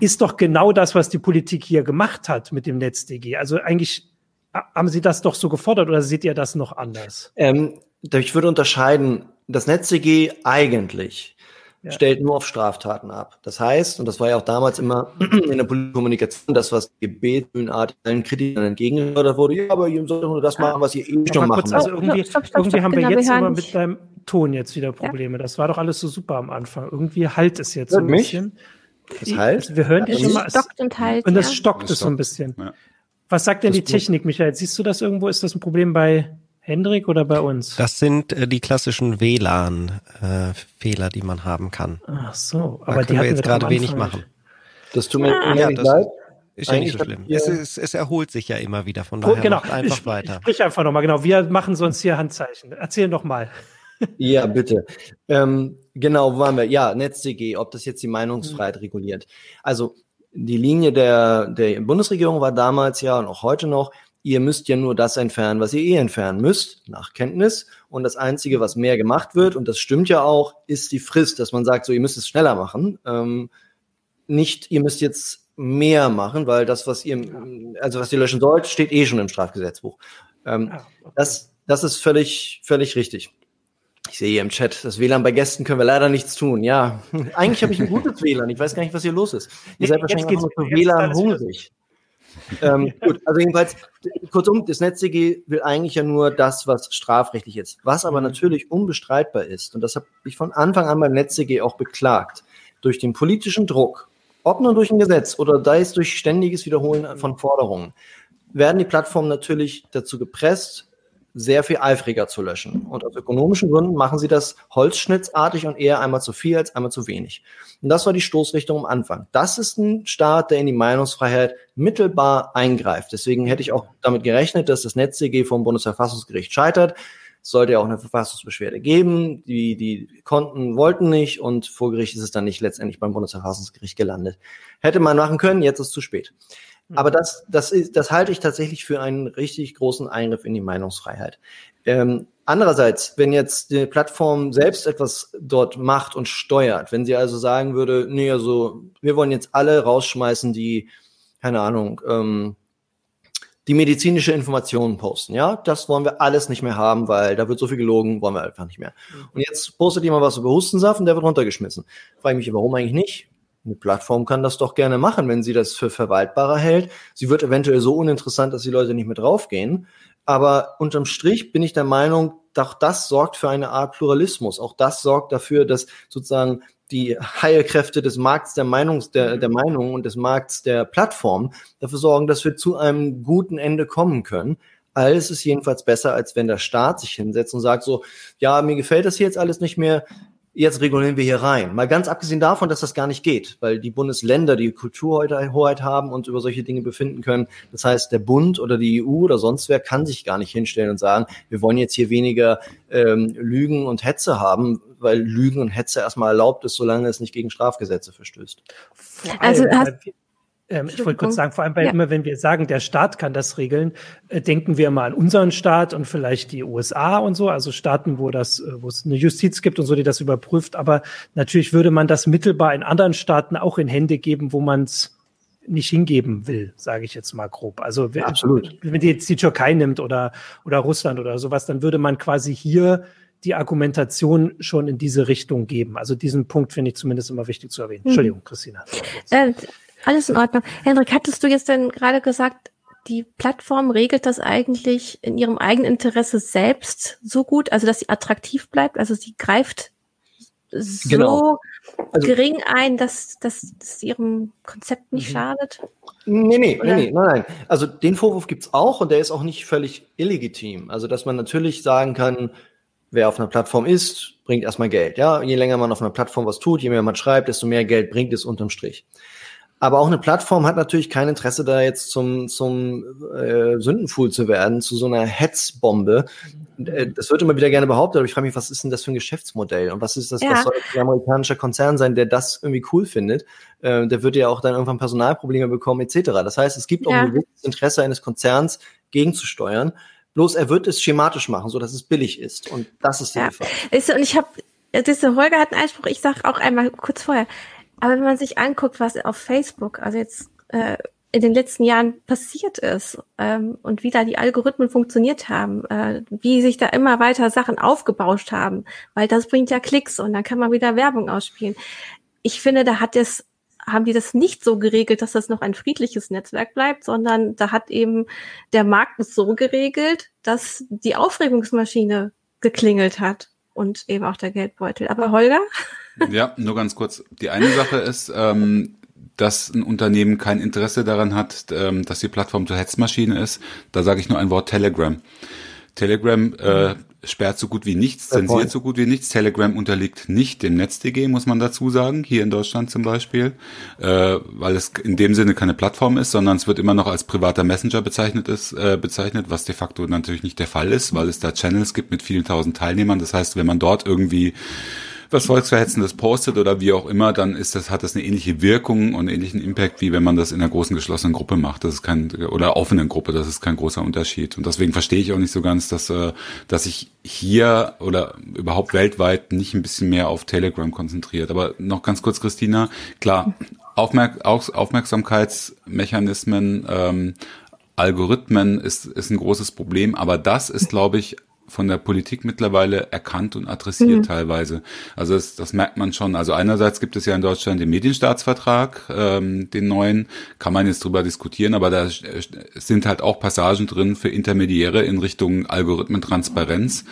Speaker 1: Ist doch genau das, was die Politik hier gemacht hat mit dem NetzDG. Also eigentlich haben Sie das doch so gefordert oder seht ihr das noch anders?
Speaker 5: Ähm, ich würde unterscheiden, das NetzDG eigentlich ja. stellt nur auf Straftaten ab. Das heißt, und das war ja auch damals immer in der Kommunikation, das, was gebetsmühlenartig allen Kritikern entgegengefordert wurde, ja, aber ihr solltet nur das machen, was ihr eh schon macht.
Speaker 1: Also irgendwie, stopp, stopp, irgendwie stopp, haben wir jetzt immer mit deinem Ton jetzt wieder Probleme. Ja? Das war doch alles so super am Anfang. Irgendwie halt es jetzt so ein mich? bisschen.
Speaker 5: Das heißt?
Speaker 1: Wir hören dich immer.
Speaker 6: Es stockt und halt.
Speaker 1: Und das stockt es so ein bisschen. Was sagt denn die Technik, Michael? Siehst du das irgendwo? Ist das ein Problem bei Hendrik oder bei uns?
Speaker 4: Das sind äh, die klassischen WLAN-Fehler, äh, die man haben kann.
Speaker 1: Ach so,
Speaker 4: aber da können die wir jetzt gerade wenig machen.
Speaker 5: Das tut mir ah, ja, das
Speaker 4: leid. Ist ja nicht so schlimm. Es, es, es, erholt sich ja immer wieder, von daher
Speaker 1: genau.
Speaker 4: macht einfach ich, weiter.
Speaker 1: Ich sprich einfach nochmal, genau. Wir machen sonst hier Handzeichen. Erzähl doch mal.
Speaker 5: Ja, bitte. Ähm, genau, wo waren wir? Ja, NetzDG, ob das jetzt die Meinungsfreiheit mhm. reguliert. Also die Linie der, der Bundesregierung war damals ja und auch heute noch, ihr müsst ja nur das entfernen, was ihr eh entfernen müsst, nach Kenntnis. Und das Einzige, was mehr gemacht wird, und das stimmt ja auch, ist die Frist, dass man sagt, so, ihr müsst es schneller machen. Ähm, nicht, ihr müsst jetzt mehr machen, weil das, was ihr, also was ihr löschen sollt, steht eh schon im Strafgesetzbuch. Ähm, ah, das, das ist völlig, völlig richtig. Ich sehe hier im Chat, das WLAN bei Gästen können wir leider nichts tun. Ja, eigentlich habe ich ein gutes WLAN. Ich weiß gar nicht, was hier los ist. Ihr seid wahrscheinlich auch so WLAN hungrig. ähm, gut, also jedenfalls, kurzum, das NetzDG will eigentlich ja nur das, was strafrechtlich ist. Was aber natürlich unbestreitbar ist, und das habe ich von Anfang an beim NetzDG auch beklagt, durch den politischen Druck, ob nur durch ein Gesetz oder da ist durch ständiges Wiederholen von Forderungen, werden die Plattformen natürlich dazu gepresst, sehr viel eifriger zu löschen. Und aus ökonomischen Gründen machen sie das holzschnittsartig und eher einmal zu viel als einmal zu wenig. Und das war die Stoßrichtung am Anfang. Das ist ein Staat, der in die Meinungsfreiheit mittelbar eingreift. Deswegen hätte ich auch damit gerechnet, dass das NetzDG vom Bundesverfassungsgericht scheitert. Es sollte ja auch eine Verfassungsbeschwerde geben. Die, die Konten wollten nicht und vor Gericht ist es dann nicht letztendlich beim Bundesverfassungsgericht gelandet. Hätte man machen können, jetzt ist es zu spät. Aber das, das, ist, das halte ich tatsächlich für einen richtig großen Eingriff in die Meinungsfreiheit. Ähm, andererseits, wenn jetzt die Plattform selbst etwas dort macht und steuert, wenn sie also sagen würde, nee, also wir wollen jetzt alle rausschmeißen, die, keine Ahnung, ähm, die medizinische Informationen posten, ja, das wollen wir alles nicht mehr haben, weil da wird so viel gelogen, wollen wir einfach nicht mehr. Und jetzt postet jemand was über Hustensaft und der wird runtergeschmissen. Frage ich mich, warum eigentlich nicht? Eine Plattform kann das doch gerne machen, wenn sie das für verwaltbarer hält. Sie wird eventuell so uninteressant, dass die Leute nicht mehr draufgehen. Aber unterm Strich bin ich der Meinung, auch das sorgt für eine Art Pluralismus. Auch das sorgt dafür, dass sozusagen die Heilkräfte des Markts der Meinungs, der, der Meinung und des Markts der Plattform dafür sorgen, dass wir zu einem guten Ende kommen können. Alles ist jedenfalls besser, als wenn der Staat sich hinsetzt und sagt so, ja, mir gefällt das hier jetzt alles nicht mehr, jetzt regulieren wir hier rein. Mal ganz abgesehen davon, dass das gar nicht geht, weil die Bundesländer die Kulturhoheit haben und über solche Dinge befinden können. Das heißt, der Bund oder die EU oder sonst wer kann sich gar nicht hinstellen und sagen, wir wollen jetzt hier weniger ähm, Lügen und Hetze haben, weil Lügen und Hetze erstmal erlaubt ist, solange es nicht gegen Strafgesetze verstößt.
Speaker 1: Also hast, ähm, ich wollte kurz sagen, vor allem, weil ja. immer, wenn wir sagen, der Staat kann das regeln, äh, denken wir mal an unseren Staat und vielleicht die USA und so, also Staaten, wo das, äh, wo es eine Justiz gibt und so, die das überprüft. Aber natürlich würde man das mittelbar in anderen Staaten auch in Hände geben, wo man es nicht hingeben will, sage ich jetzt mal grob. Also wenn, Absolut. wenn die jetzt die Türkei nimmt oder, oder Russland oder sowas, dann würde man quasi hier die Argumentation schon in diese Richtung geben. Also diesen Punkt finde ich zumindest immer wichtig zu erwähnen. Mhm. Entschuldigung, Christina.
Speaker 6: Äh, alles in Ordnung. Henrik, hattest du jetzt denn gerade gesagt, die Plattform regelt das eigentlich in ihrem eigenen Interesse selbst so gut, also dass sie attraktiv bleibt, also sie greift so genau. also, gering ein, dass, dass das ihrem Konzept nicht mhm. schadet?
Speaker 5: Nee, nee, nee, nee, nein, nein. Also den Vorwurf gibt's auch und der ist auch nicht völlig illegitim. Also dass man natürlich sagen kann, wer auf einer Plattform ist, bringt erstmal Geld. Ja, je länger man auf einer Plattform was tut, je mehr man schreibt, desto mehr Geld bringt es unterm Strich. Aber auch eine Plattform hat natürlich kein Interesse, da jetzt zum, zum äh, Sündenfuhl zu werden, zu so einer Hetzbombe. Äh, das wird immer wieder gerne behauptet, aber ich frage mich, was ist denn das für ein Geschäftsmodell? Und was ist das, ja. was soll ein amerikanischer Konzern sein, der das irgendwie cool findet? Äh, der wird ja auch dann irgendwann Personalprobleme bekommen, etc. Das heißt, es gibt ja. auch ein gewisses Interesse eines Konzerns, gegenzusteuern. Bloß er wird es schematisch machen, so dass es billig ist. Und das ist die ja. Gefahr.
Speaker 6: Und ich habe, diese Holger hat einen Einspruch, ich sage auch einmal kurz vorher, aber wenn man sich anguckt, was auf Facebook, also jetzt äh, in den letzten Jahren passiert ist ähm, und wie da die Algorithmen funktioniert haben, äh, wie sich da immer weiter Sachen aufgebauscht haben, weil das bringt ja Klicks und dann kann man wieder Werbung ausspielen. Ich finde, da hat es haben die das nicht so geregelt, dass das noch ein friedliches Netzwerk bleibt, sondern da hat eben der Markt es so geregelt, dass die Aufregungsmaschine geklingelt hat und eben auch der Geldbeutel. Aber Holger?
Speaker 3: Ja, nur ganz kurz. Die eine Sache ist, ähm, dass ein Unternehmen kein Interesse daran hat, ähm, dass die Plattform zur Hetzmaschine ist. Da sage ich nur ein Wort Telegram. Telegram äh, sperrt so gut wie nichts, zensiert so gut wie nichts. Telegram unterliegt nicht dem NetzDG, muss man dazu sagen, hier in Deutschland zum Beispiel, äh, weil es in dem Sinne keine Plattform ist, sondern es wird immer noch als privater Messenger bezeichnet ist, äh, bezeichnet, was de facto natürlich nicht der Fall ist, weil es da Channels gibt mit vielen tausend Teilnehmern. Das heißt, wenn man dort irgendwie was Volksverhetzendes postet oder wie auch immer, dann ist das, hat das eine ähnliche Wirkung und ähnlichen Impact, wie wenn man das in einer großen geschlossenen Gruppe macht. Das ist kein, oder offenen Gruppe, das ist kein großer Unterschied. Und deswegen verstehe ich auch nicht so ganz, dass, äh, dass sich hier oder überhaupt weltweit nicht ein bisschen mehr auf Telegram konzentriert. Aber noch ganz kurz, Christina, klar, Aufmerk Aufmerksamkeitsmechanismen, ähm, Algorithmen ist, ist ein großes Problem, aber das ist, glaube ich, von der Politik mittlerweile erkannt und adressiert mhm. teilweise. Also das, das merkt man schon. Also einerseits gibt es ja in Deutschland den Medienstaatsvertrag, ähm, den neuen, kann man jetzt drüber diskutieren, aber da sind halt auch Passagen drin für Intermediäre in Richtung Algorithmentransparenz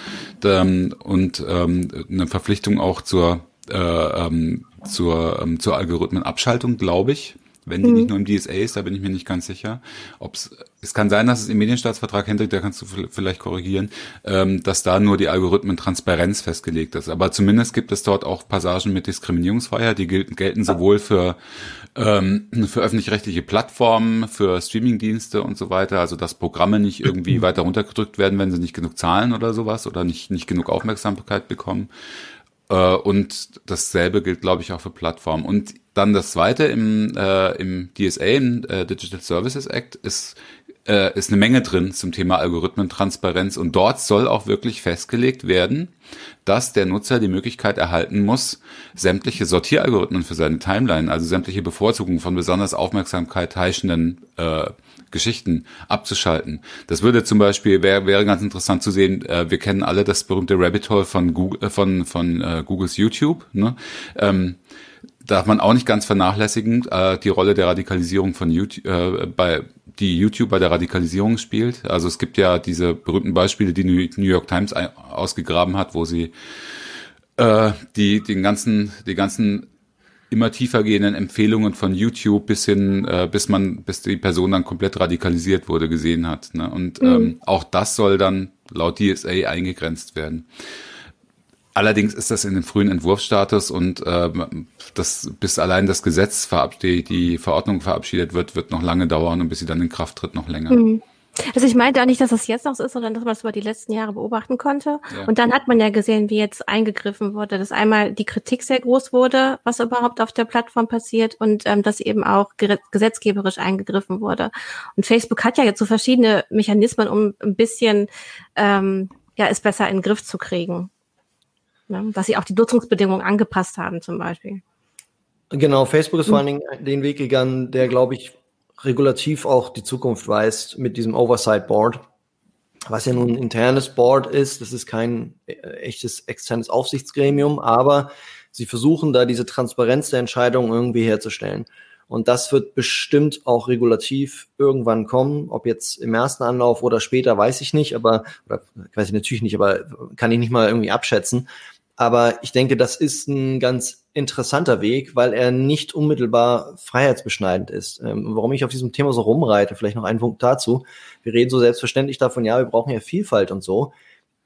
Speaker 3: ähm, und ähm, eine Verpflichtung auch zur äh, ähm, zur, ähm, zur Algorithmenabschaltung, glaube ich wenn die mhm. nicht nur im DSA ist, da bin ich mir nicht ganz sicher. Ob's, es kann sein, dass es im Medienstaatsvertrag, Hendrik, da kannst du vielleicht korrigieren, ähm, dass da nur die Algorithmen-Transparenz festgelegt ist. Aber zumindest gibt es dort auch Passagen mit Diskriminierungsfreiheit, die gelten, gelten sowohl für, ähm, für öffentlich-rechtliche Plattformen, für Streamingdienste und so weiter, also dass Programme nicht irgendwie weiter runtergedrückt werden, wenn sie nicht genug zahlen oder sowas oder nicht, nicht genug Aufmerksamkeit bekommen. Äh, und dasselbe gilt, glaube ich, auch für Plattformen. Und dann das zweite im, äh, im DSA, im äh, Digital Services Act, ist, äh, ist eine Menge drin zum Thema Algorithmentransparenz. Und dort soll auch wirklich festgelegt werden, dass der Nutzer die Möglichkeit erhalten muss, sämtliche Sortieralgorithmen für seine Timeline, also sämtliche Bevorzugungen von besonders Aufmerksamkeit heischenden äh, Geschichten abzuschalten. Das würde zum Beispiel, wäre wäre ganz interessant zu sehen, äh, wir kennen alle das berühmte Rabbit Hole von Google, äh, von, von äh, Googles YouTube. Ne? Ähm, darf man auch nicht ganz vernachlässigen, äh, die Rolle der Radikalisierung von YouTube, äh, bei, die YouTube bei der Radikalisierung spielt. Also es gibt ja diese berühmten Beispiele, die New York Times ausgegraben hat, wo sie äh, die den ganzen die ganzen immer tiefer gehenden Empfehlungen von YouTube bis hin, äh, bis man, bis die Person dann komplett radikalisiert wurde, gesehen hat. Ne? Und mhm. ähm, auch das soll dann laut DSA eingegrenzt werden. Allerdings ist das in dem frühen Entwurfsstatus und äh, das, bis allein das Gesetz verabschiedet, die Verordnung verabschiedet wird, wird noch lange dauern und bis sie dann in Kraft tritt, noch länger. Mhm.
Speaker 6: Also ich meinte auch nicht, dass das jetzt noch so ist, sondern dass man das über die letzten Jahre beobachten konnte. Ja. Und dann hat man ja gesehen, wie jetzt eingegriffen wurde, dass einmal die Kritik sehr groß wurde, was überhaupt auf der Plattform passiert und ähm, dass eben auch gesetzgeberisch eingegriffen wurde. Und Facebook hat ja jetzt so verschiedene Mechanismen, um ein bisschen ähm, ja es besser in den Griff zu kriegen. Ne? Dass sie auch die Nutzungsbedingungen angepasst haben, zum Beispiel.
Speaker 5: Genau, Facebook ist vor allen Dingen den Weg gegangen, der, glaube ich, regulativ auch die Zukunft weist mit diesem Oversight Board, was ja nun ein internes Board ist. Das ist kein äh, echtes externes Aufsichtsgremium, aber sie versuchen da diese Transparenz der Entscheidungen irgendwie herzustellen. Und das wird bestimmt auch regulativ irgendwann kommen. Ob jetzt im ersten Anlauf oder später, weiß ich nicht, aber, oder weiß ich natürlich nicht, aber kann ich nicht mal irgendwie abschätzen. Aber ich denke, das ist ein ganz interessanter Weg, weil er nicht unmittelbar freiheitsbeschneidend ist. Ähm, warum ich auf diesem Thema so rumreite, vielleicht noch ein Punkt dazu. Wir reden so selbstverständlich davon, ja, wir brauchen ja Vielfalt und so.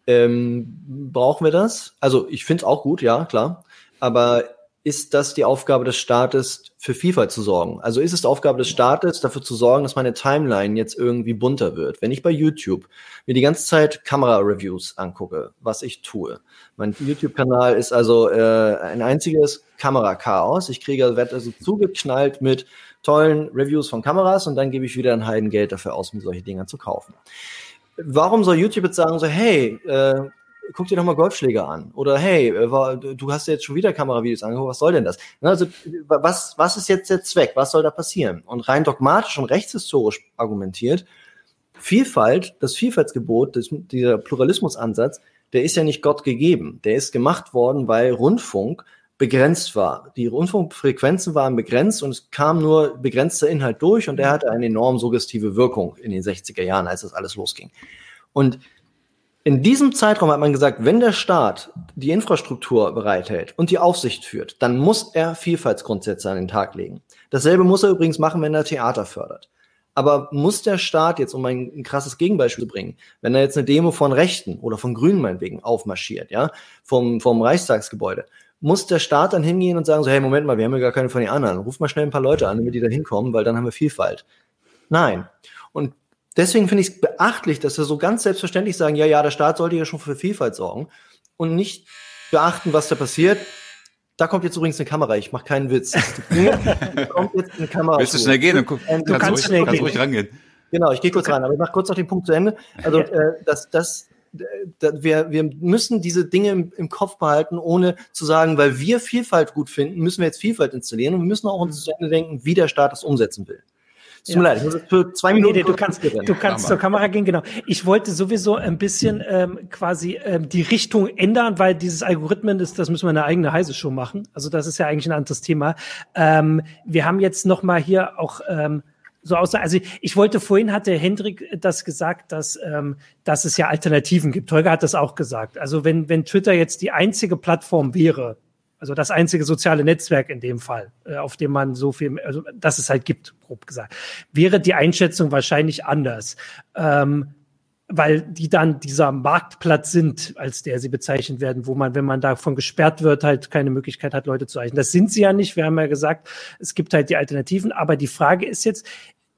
Speaker 5: Ähm, brauchen wir das? Also ich finde es auch gut, ja, klar. Aber ist das die Aufgabe des Staates, für Vielfalt zu sorgen? Also ist es Aufgabe des Staates, dafür zu sorgen, dass meine Timeline jetzt irgendwie bunter wird? Wenn ich bei YouTube mir die ganze Zeit Kamera-Reviews angucke, was ich tue. Mein YouTube-Kanal ist also äh, ein einziges Kamerachaos. Ich kriege, werde also zugeknallt mit tollen Reviews von Kameras und dann gebe ich wieder ein Heidengeld dafür aus, mir solche Dinger zu kaufen. Warum soll YouTube jetzt sagen so, hey, äh, guck dir doch mal Golfschläger an. Oder hey, äh, du hast jetzt schon wieder Kameravideos angeguckt, was soll denn das? Also, was, was ist jetzt der Zweck? Was soll da passieren? Und rein dogmatisch und rechtshistorisch argumentiert, Vielfalt, das Vielfaltsgebot, das, dieser Pluralismusansatz, der ist ja nicht Gott gegeben. Der ist gemacht worden, weil Rundfunk begrenzt war. Die Rundfunkfrequenzen waren begrenzt und es kam nur begrenzter Inhalt durch und der hatte eine enorm suggestive Wirkung in den 60er Jahren, als das alles losging. Und in diesem Zeitraum hat man gesagt, wenn der Staat die Infrastruktur bereithält und die Aufsicht führt, dann muss er Vielfaltsgrundsätze an den Tag legen. Dasselbe muss er übrigens machen, wenn er Theater fördert. Aber muss der Staat jetzt, um ein, krasses Gegenbeispiel zu bringen, wenn er jetzt eine Demo von Rechten oder von Grünen meinetwegen aufmarschiert, ja, vom, vom Reichstagsgebäude, muss der Staat dann hingehen und sagen so, hey, Moment mal, wir haben ja gar keine von den anderen. Ruf mal schnell ein paar Leute an, damit die da hinkommen, weil dann haben wir Vielfalt. Nein. Und deswegen finde ich es beachtlich, dass wir so ganz selbstverständlich sagen, ja, ja, der Staat sollte ja schon für Vielfalt sorgen und nicht beachten, was da passiert. Da kommt jetzt übrigens eine Kamera, ich mache keinen Witz.
Speaker 3: Da kommt jetzt eine Kamera. Willst du schnell gehen? Und guck,
Speaker 1: ähm, du kannst, ruhig, kannst ruhig rangehen.
Speaker 5: Genau, ich gehe kurz rein, aber ich mache kurz noch den Punkt zu Ende. Also, äh, das, das, wir, wir müssen diese Dinge im, im, Kopf behalten, ohne zu sagen, weil wir Vielfalt gut finden, müssen wir jetzt Vielfalt installieren und wir müssen auch uns zu Ende denken, wie der Staat das umsetzen will. Tut mir leid, ich muss für zwei Minuten.
Speaker 1: Nee, nee, du kannst, du kannst zur Kamera gehen, genau. Ich wollte sowieso ein bisschen ähm, quasi ähm, die Richtung ändern, weil dieses Algorithmen ist, das müssen wir eine eigene heiße Show machen. Also das ist ja eigentlich ein anderes Thema. Ähm, wir haben jetzt noch mal hier auch ähm, so aus. Also ich wollte vorhin hatte Hendrik das gesagt, dass ähm, dass es ja Alternativen gibt. Holger hat das auch gesagt. Also wenn wenn Twitter jetzt die einzige Plattform wäre, also das einzige soziale Netzwerk in dem Fall, äh, auf dem man so viel, also das es halt gibt, grob gesagt, wäre die Einschätzung wahrscheinlich anders. Ähm, weil die dann dieser Marktplatz sind, als der sie bezeichnet werden, wo man, wenn man davon gesperrt wird, halt keine Möglichkeit hat, Leute zu erreichen. Das sind sie ja nicht. Wir haben ja gesagt, es gibt halt die Alternativen. Aber die Frage ist jetzt,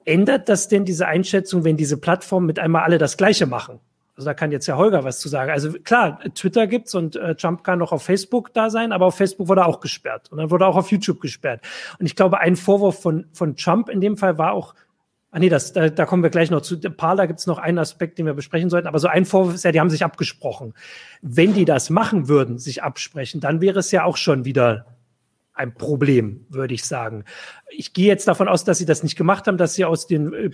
Speaker 1: ändert das denn diese Einschätzung, wenn diese Plattformen mit einmal alle das Gleiche machen? Also da kann jetzt ja Holger was zu sagen. Also klar, Twitter gibt's und äh, Trump kann noch auf Facebook da sein, aber auf Facebook wurde er auch gesperrt und dann wurde er auch auf YouTube gesperrt. Und ich glaube, ein Vorwurf von von Trump in dem Fall war auch, ah nee, das da, da kommen wir gleich noch zu. Parler gibt's noch einen Aspekt, den wir besprechen sollten. Aber so ein Vorwurf ist ja, die haben sich abgesprochen. Wenn die das machen würden, sich absprechen, dann wäre es ja auch schon wieder ein Problem, würde ich sagen. Ich gehe jetzt davon aus, dass sie das nicht gemacht haben, dass sie aus den äh,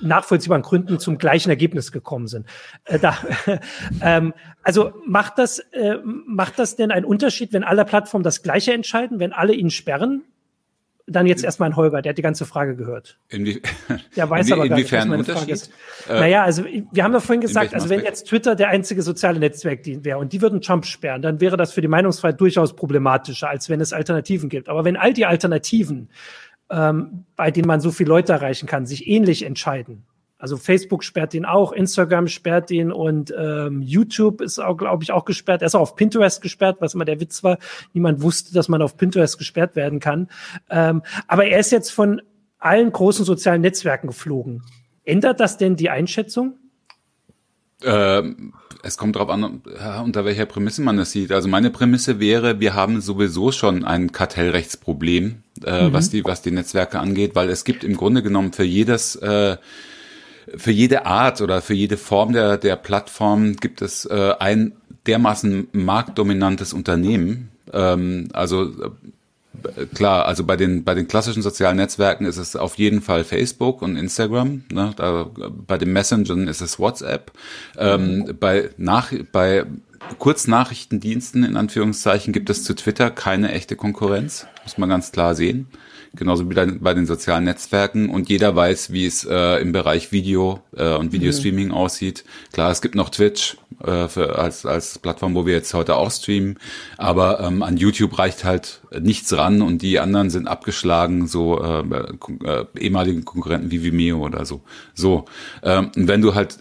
Speaker 1: nachvollziehbaren Gründen zum gleichen Ergebnis gekommen sind. Äh, da, ähm, also macht das, äh, macht das denn einen Unterschied, wenn alle Plattformen das Gleiche entscheiden, wenn alle ihn sperren? Dann jetzt erstmal ein Holger, der hat die ganze Frage gehört.
Speaker 3: Inwie
Speaker 1: der weiß
Speaker 3: Inwie
Speaker 1: aber gar
Speaker 3: nicht, was
Speaker 1: meine Frage ist. Äh, naja, also wir haben doch vorhin gesagt, also wenn jetzt Twitter der einzige soziale Netzwerk wäre und die würden Trump sperren, dann wäre das für die Meinungsfreiheit durchaus problematischer, als wenn es Alternativen gibt. Aber wenn all die Alternativen, ähm, bei denen man so viele Leute erreichen kann, sich ähnlich entscheiden, also Facebook sperrt ihn auch, Instagram sperrt ihn und ähm, YouTube ist auch, glaube ich, auch gesperrt. Er ist auch auf Pinterest gesperrt, was immer der Witz war. Niemand wusste, dass man auf Pinterest gesperrt werden kann. Ähm, aber er ist jetzt von allen großen sozialen Netzwerken geflogen. Ändert das denn die Einschätzung?
Speaker 3: Ähm, es kommt darauf an, unter welcher Prämisse man das sieht. Also meine Prämisse wäre, wir haben sowieso schon ein Kartellrechtsproblem, äh, mhm. was die was die Netzwerke angeht, weil es gibt im Grunde genommen für jedes äh, für jede Art oder für jede Form der, der Plattform gibt es äh, ein dermaßen marktdominantes Unternehmen. Ähm, also äh, klar, also bei den bei den klassischen sozialen Netzwerken ist es auf jeden Fall Facebook und Instagram. Ne? Da, bei den Messengern ist es WhatsApp. Ähm, bei nach bei Kurznachrichtendiensten in Anführungszeichen gibt es zu Twitter keine echte Konkurrenz, muss man ganz klar sehen genauso wie bei den sozialen Netzwerken und jeder weiß, wie es äh, im Bereich Video äh, und Videostreaming mhm. aussieht. Klar, es gibt noch Twitch äh, für, als, als Plattform, wo wir jetzt heute auch streamen, aber ähm, an YouTube reicht halt nichts ran und die anderen sind abgeschlagen, so äh, äh, ehemaligen Konkurrenten wie Vimeo oder so. So, ähm, und wenn du halt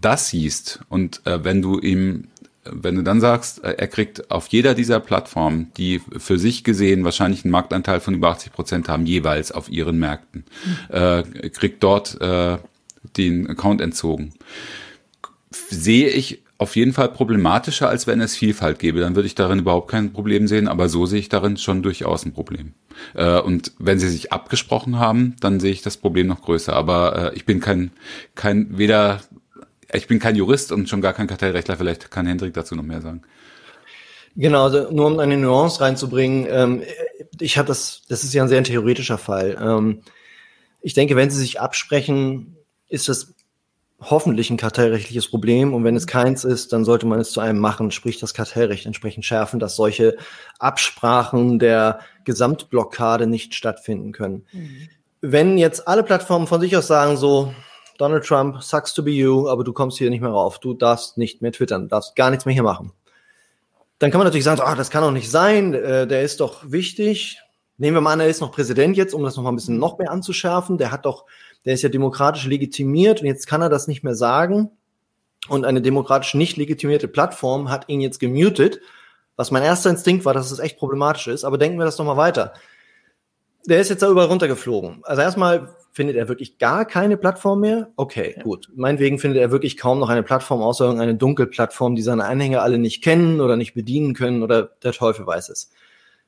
Speaker 3: das siehst und äh, wenn du ihm wenn du dann sagst, äh, er kriegt auf jeder dieser Plattformen, die für sich gesehen wahrscheinlich einen Marktanteil von über 80 Prozent haben, jeweils auf ihren Märkten, äh, kriegt dort äh, den Account entzogen. Sehe ich auf jeden Fall problematischer, als wenn es Vielfalt gäbe. Dann würde ich darin überhaupt kein Problem sehen, aber so sehe ich darin schon durchaus ein Problem. Äh, und wenn sie sich abgesprochen haben, dann sehe ich das Problem noch größer. Aber äh, ich bin kein, kein weder ich bin kein Jurist und schon gar kein Kartellrechtler, vielleicht kann Hendrik dazu noch mehr sagen.
Speaker 5: Genau, also nur um eine Nuance reinzubringen, ähm, ich habe das, das ist ja ein sehr theoretischer Fall. Ähm, ich denke, wenn sie sich absprechen, ist das hoffentlich ein kartellrechtliches Problem und wenn es keins ist, dann sollte man es zu einem machen, sprich das Kartellrecht entsprechend schärfen, dass solche Absprachen der Gesamtblockade nicht stattfinden können. Mhm. Wenn jetzt alle Plattformen von sich aus sagen, so, Donald Trump, sucks to be you, aber du kommst hier nicht mehr rauf. Du darfst nicht mehr twittern, darfst gar nichts mehr hier machen. Dann kann man natürlich sagen, ah, das kann doch nicht sein, äh, der ist doch wichtig. Nehmen wir mal an, er ist noch Präsident jetzt, um das noch mal ein bisschen noch mehr anzuschärfen. Der hat doch, der ist ja demokratisch legitimiert und jetzt kann er das nicht mehr sagen. Und eine demokratisch nicht legitimierte Plattform hat ihn jetzt gemutet. Was mein erster Instinkt war, dass es echt problematisch ist. Aber denken wir das doch mal weiter. Der ist jetzt da überall runtergeflogen. Also erstmal Findet er wirklich gar keine Plattform mehr? Okay, ja. gut. Meinetwegen findet er wirklich kaum noch eine Plattform, außer irgendeine Dunkelplattform, die seine Anhänger alle nicht kennen oder nicht bedienen können oder der Teufel weiß es.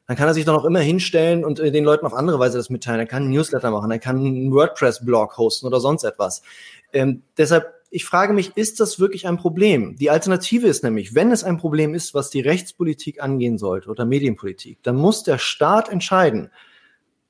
Speaker 5: Dann kann er sich doch noch immer hinstellen und äh, den Leuten auf andere Weise das mitteilen. Er kann einen Newsletter machen, er kann einen WordPress-Blog hosten oder sonst etwas. Ähm, deshalb, ich frage mich, ist das wirklich ein Problem? Die Alternative ist nämlich, wenn es ein Problem ist, was die Rechtspolitik angehen sollte oder Medienpolitik, dann muss der Staat entscheiden,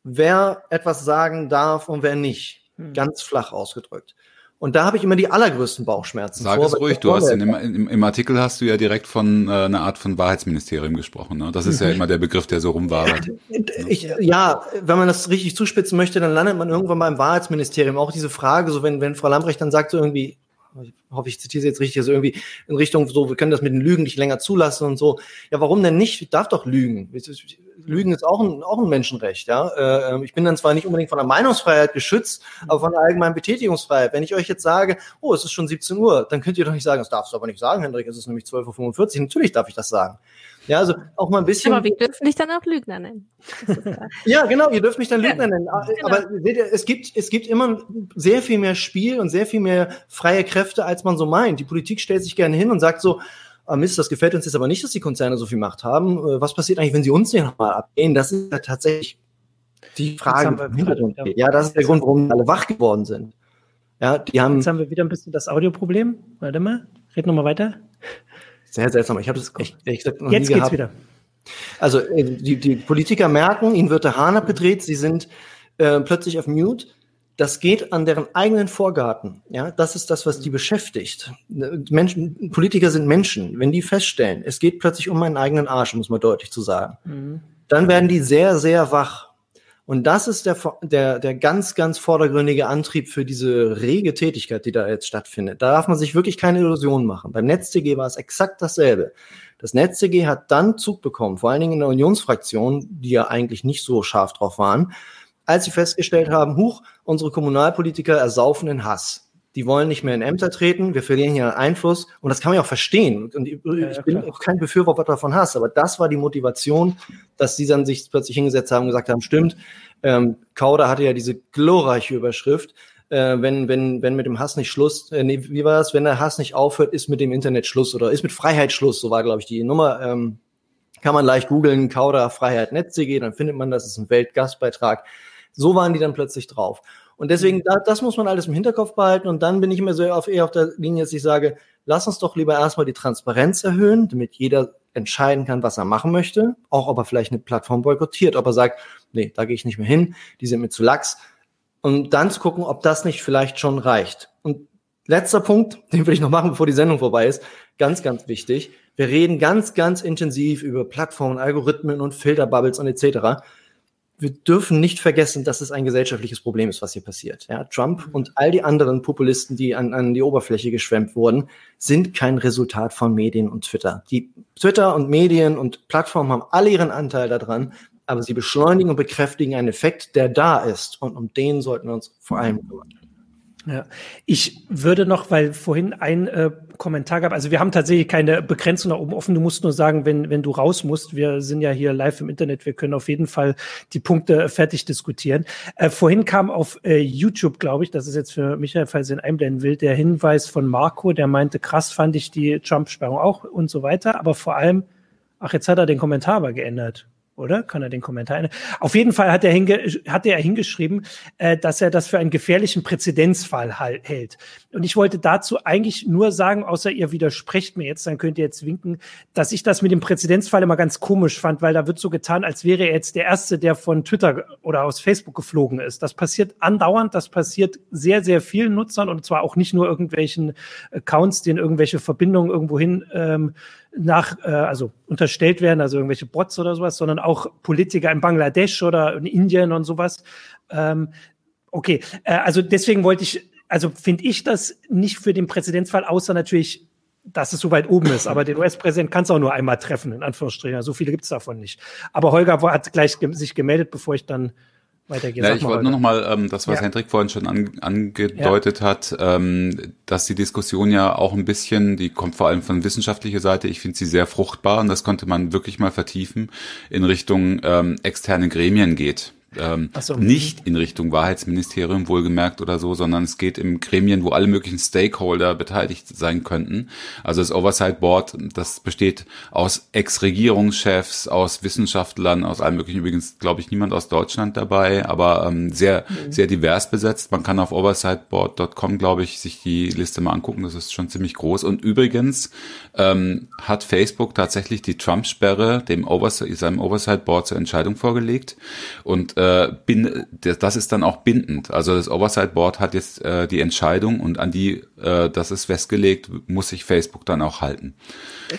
Speaker 5: wer etwas sagen darf und wer nicht. Hm. Ganz flach ausgedrückt. Und da habe ich immer die allergrößten Bauchschmerzen.
Speaker 3: Sag vor, es ruhig, du hast in, im, im, im, Artikel hast du ja direkt von äh, einer Art von Wahrheitsministerium gesprochen. Ne? Das ist ja immer der Begriff, der so rumwabert.
Speaker 5: Ich, ja, wenn man das richtig zuspitzen möchte, dann landet man irgendwann mal im Wahrheitsministerium. Auch diese Frage, so wenn, wenn Frau Lambrecht dann sagt so irgendwie, ich hoffe, ich zitiere sie jetzt richtig, also irgendwie in Richtung so, wir können das mit den Lügen nicht länger zulassen und so. Ja, warum denn nicht? Ich darf doch lügen. Lügen ist auch ein, auch ein Menschenrecht, ja. Äh, ich bin dann zwar nicht unbedingt von der Meinungsfreiheit geschützt, aber von der allgemeinen Betätigungsfreiheit. Wenn ich euch jetzt sage, oh, es ist schon 17 Uhr, dann könnt ihr doch nicht sagen, das darfst du aber nicht sagen, Hendrik, es ist nämlich 12.45 Uhr. Natürlich darf ich das sagen. Ja, also auch mal ein bisschen.
Speaker 6: Aber wir dürfen dich dann auch Lügner nennen.
Speaker 5: ja, genau, ihr dürft mich dann Lügner nennen. Genau. Aber seht ihr, es gibt, es gibt immer sehr viel mehr Spiel und sehr viel mehr freie Kräfte, als man so meint. Die Politik stellt sich gerne hin und sagt so, ah Mist, das gefällt uns jetzt aber nicht, dass die Konzerne so viel Macht haben. Äh, was passiert eigentlich, wenn sie uns den nochmal abgehen? Das ist ja tatsächlich die Frage. Ja. ja, das ist der Grund, warum alle wach geworden sind. Ja, die haben.
Speaker 1: Jetzt haben wir wieder ein bisschen das Audioproblem. Warte mal, red nochmal weiter.
Speaker 5: Sehr seltsam. Ich habe das echt, ehrlich gesagt
Speaker 1: noch Jetzt nie geht's wieder.
Speaker 5: Also äh, die, die Politiker merken, ihnen wird der Hahn abgedreht, sie sind äh, plötzlich auf Mute. Das geht an deren eigenen Vorgarten. Ja, das ist das, was die beschäftigt. Menschen, Politiker sind Menschen. Wenn die feststellen, es geht plötzlich um meinen eigenen Arsch, muss man deutlich zu sagen, mhm. dann werden die sehr, sehr wach. Und das ist der, der, der ganz, ganz vordergründige Antrieb für diese rege Tätigkeit, die da jetzt stattfindet. Da darf man sich wirklich keine Illusionen machen. Beim NetzDG war es exakt dasselbe. Das NetzDG hat dann Zug bekommen, vor allen Dingen in der Unionsfraktion, die ja eigentlich nicht so scharf drauf waren, als sie festgestellt haben, huch, unsere Kommunalpolitiker ersaufen in Hass die wollen nicht mehr in Ämter treten, wir verlieren hier Einfluss und das kann man ja auch verstehen. Und ich, bin auch kein Befürworter von Hass, aber das war die Motivation, dass die dann sich plötzlich hingesetzt haben und gesagt haben, stimmt, ähm, Kauder hatte ja diese glorreiche Überschrift, äh, wenn, wenn, wenn mit dem Hass nicht Schluss, äh, nee, wie war das, wenn der Hass nicht aufhört, ist mit dem Internet Schluss oder ist mit Freiheit Schluss, so war, glaube ich, die Nummer. Ähm, kann man leicht googeln, Kauder Freiheit Netz.de, dann findet man das, ist ein Weltgastbeitrag. So waren die dann plötzlich drauf. Und deswegen, da, das muss man alles im Hinterkopf behalten. Und dann bin ich immer so auf, eher auf der Linie, dass ich sage, lass uns doch lieber erstmal die Transparenz erhöhen, damit jeder entscheiden kann, was er machen möchte. Auch ob er vielleicht eine Plattform boykottiert, ob er sagt, nee, da gehe ich nicht mehr hin, die sind mir zu lax. Und dann zu gucken, ob das nicht vielleicht schon reicht. Und letzter Punkt, den will ich noch machen, bevor die Sendung vorbei ist. Ganz, ganz wichtig. Wir reden ganz, ganz intensiv über Plattformen, Algorithmen und Filterbubbles und etc wir dürfen nicht vergessen, dass es ein gesellschaftliches Problem ist, was hier passiert. Ja, Trump und all die anderen Populisten, die an, an die Oberfläche geschwemmt wurden, sind kein Resultat von Medien und Twitter. Die Twitter und Medien und Plattformen haben alle ihren Anteil daran, aber sie beschleunigen und bekräftigen einen Effekt, der da ist. Und um den sollten wir uns vor allem kümmern.
Speaker 1: Ja, ich würde noch, weil vorhin ein äh, Kommentar gab, also wir haben tatsächlich keine Begrenzung nach oben offen. Du musst nur sagen, wenn, wenn du raus musst, wir sind ja hier live im Internet, wir können auf jeden Fall die Punkte fertig diskutieren. Äh, vorhin kam auf äh, YouTube, glaube ich, das ist jetzt für Michael, falls ihn einblenden will, der Hinweis von Marco, der meinte, krass fand ich die Trump-Sperrung auch und so weiter, aber vor allem, ach, jetzt hat er den Kommentar aber geändert oder? Kann er den Kommentar? Auf jeden Fall hat er, hinge hat er hingeschrieben, äh, dass er das für einen gefährlichen Präzedenzfall hält. Und ich wollte dazu eigentlich nur sagen, außer ihr widersprecht mir jetzt, dann könnt ihr jetzt winken, dass ich das mit dem Präzedenzfall immer ganz komisch fand, weil da wird so getan, als wäre er jetzt der Erste, der von Twitter oder aus Facebook geflogen ist. Das passiert andauernd, das passiert sehr, sehr vielen Nutzern und zwar auch nicht nur irgendwelchen Accounts, denen irgendwelche Verbindungen irgendwohin ähm, nach, äh, also unterstellt werden, also irgendwelche Bots oder sowas, sondern auch Politiker in Bangladesch oder in Indien und sowas. Ähm, okay, äh, also deswegen wollte ich, also finde ich das nicht für den Präzedenzfall, außer natürlich, dass es so weit oben ist. Aber den US-Präsident kannst du auch nur einmal treffen, in Anführungsstrichen. So viele gibt es davon nicht. Aber Holger hat gleich sich gemeldet, bevor ich dann weitergehen.
Speaker 3: Ja, ich wollte nur noch mal ähm, das, was ja. Hendrik vorhin schon an, angedeutet ja. hat, ähm, dass die Diskussion ja auch ein bisschen, die kommt vor allem von wissenschaftlicher Seite, ich finde sie sehr fruchtbar und das konnte man wirklich mal vertiefen, in Richtung ähm, externe Gremien geht ähm, so. nicht in Richtung Wahrheitsministerium wohlgemerkt oder so, sondern es geht im Gremien, wo alle möglichen Stakeholder beteiligt sein könnten. Also das Oversight Board, das besteht aus Ex-Regierungschefs, aus Wissenschaftlern, aus allem möglichen. Übrigens, glaube ich, niemand aus Deutschland dabei, aber ähm, sehr, mhm. sehr divers besetzt. Man kann auf oversightboard.com, glaube ich, sich die Liste mal angucken. Das ist schon ziemlich groß. Und übrigens ähm, hat Facebook tatsächlich die Trump-Sperre dem Oversight, seinem Oversight Board zur Entscheidung vorgelegt und äh, bin, das ist dann auch bindend. Also das Oversight Board hat jetzt äh, die Entscheidung und an die, äh, das ist festgelegt, muss sich Facebook dann auch halten.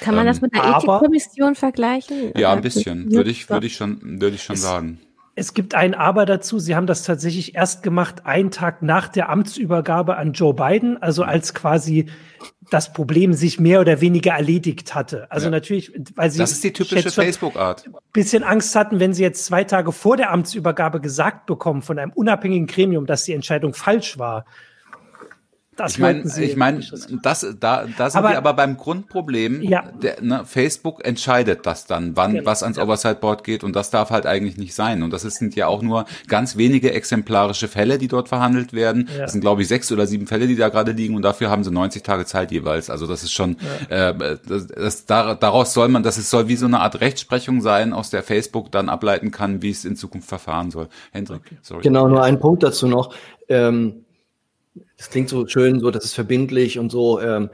Speaker 6: Kann man das mit einer Ethikkommission vergleichen?
Speaker 3: Ja, ein bisschen, würde ich, würde ich schon, würde ich schon sagen.
Speaker 1: Es gibt ein Aber dazu. Sie haben das tatsächlich erst gemacht, einen Tag nach der Amtsübergabe an Joe Biden, also als quasi das Problem sich mehr oder weniger erledigt hatte. Also ja. natürlich, weil sie.
Speaker 3: Das ist die typische Facebook-Art.
Speaker 1: Bisschen Angst hatten, wenn sie jetzt zwei Tage vor der Amtsübergabe gesagt bekommen von einem unabhängigen Gremium, dass die Entscheidung falsch war,
Speaker 3: das ich meine, ich meine, das, da, da sind aber, wir aber beim Grundproblem. Ja. Der, ne, Facebook entscheidet das dann, wann genau. was ans Oversight Board geht und das darf halt eigentlich nicht sein. Und das sind ja auch nur ganz wenige exemplarische Fälle, die dort verhandelt werden. Ja. Das sind glaube ich sechs oder sieben Fälle, die da gerade liegen und dafür haben sie 90 Tage Zeit jeweils. Also das ist schon, ja. äh, das, das, daraus soll man, das ist, soll wie so eine Art Rechtsprechung sein, aus der Facebook dann ableiten kann, wie es in Zukunft verfahren soll. Hendrik,
Speaker 5: okay. sorry. Genau, nur ein Punkt dazu noch. Ähm, das klingt so schön, so, das ist verbindlich und so. Ähm,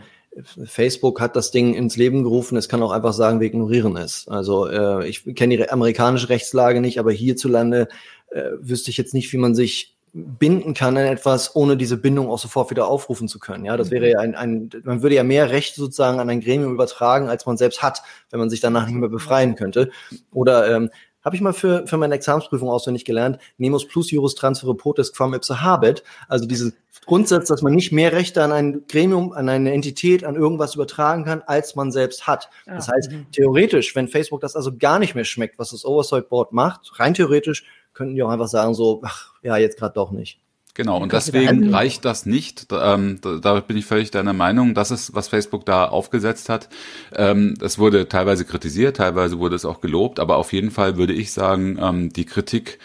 Speaker 5: Facebook hat das Ding ins Leben gerufen. Es kann auch einfach sagen, wir ignorieren es. Also äh, ich kenne die amerikanische Rechtslage nicht, aber hierzulande äh, wüsste ich jetzt nicht, wie man sich binden kann an etwas, ohne diese Bindung auch sofort wieder aufrufen zu können. Ja, das wäre ja ein, ein man würde ja mehr Rechte sozusagen an ein Gremium übertragen, als man selbst hat, wenn man sich danach nicht mehr befreien könnte. Oder ähm, habe ich mal für, für meine Examensprüfung auswendig gelernt. Nemos plus Juris transfere potes quam ipse habet. Also diese Grundsatz, dass man nicht mehr Rechte an ein Gremium, an eine Entität, an irgendwas übertragen kann, als man selbst hat. Ja. Das heißt, mhm. theoretisch, wenn Facebook das also gar nicht mehr schmeckt, was das Oversight Board macht, rein theoretisch, könnten die auch einfach sagen so, ach, ja, jetzt gerade doch nicht.
Speaker 3: Genau, und deswegen reicht das nicht. Ähm, da, da, bin ich völlig deiner Meinung. Das ist, was Facebook da aufgesetzt hat. Ähm, das wurde teilweise kritisiert, teilweise wurde es auch gelobt, aber auf jeden Fall würde ich sagen, ähm, die Kritik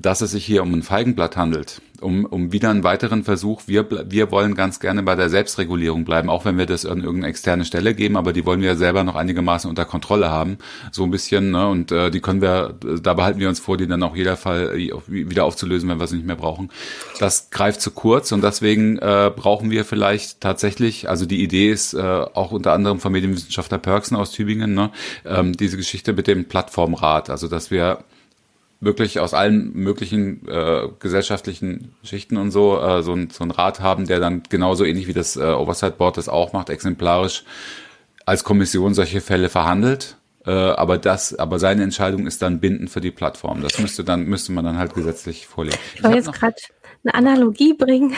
Speaker 3: dass es sich hier um ein Feigenblatt handelt, um, um wieder einen weiteren Versuch. Wir, wir wollen ganz gerne bei der Selbstregulierung bleiben, auch wenn wir das an irgendeine externe Stelle geben, aber die wollen wir selber noch einigermaßen unter Kontrolle haben, so ein bisschen. Ne? Und äh, die können wir, da behalten wir uns vor, die dann auch jeder Fall äh, wieder aufzulösen, wenn wir sie nicht mehr brauchen. Das greift zu kurz und deswegen äh, brauchen wir vielleicht tatsächlich, also die Idee ist äh, auch unter anderem vom Medienwissenschaftler Perksen aus Tübingen, ne? ähm, diese Geschichte mit dem Plattformrat, also dass wir wirklich aus allen möglichen äh, gesellschaftlichen Schichten und so äh, so, ein, so ein Rat haben, der dann genauso ähnlich wie das äh, Oversight Board das auch macht, exemplarisch als Kommission solche Fälle verhandelt. Äh, aber das, aber seine Entscheidung ist dann bindend für die Plattform. Das müsste dann müsste man dann halt gesetzlich vorlegen.
Speaker 6: Ich, ich war jetzt gerade eine Analogie bringen,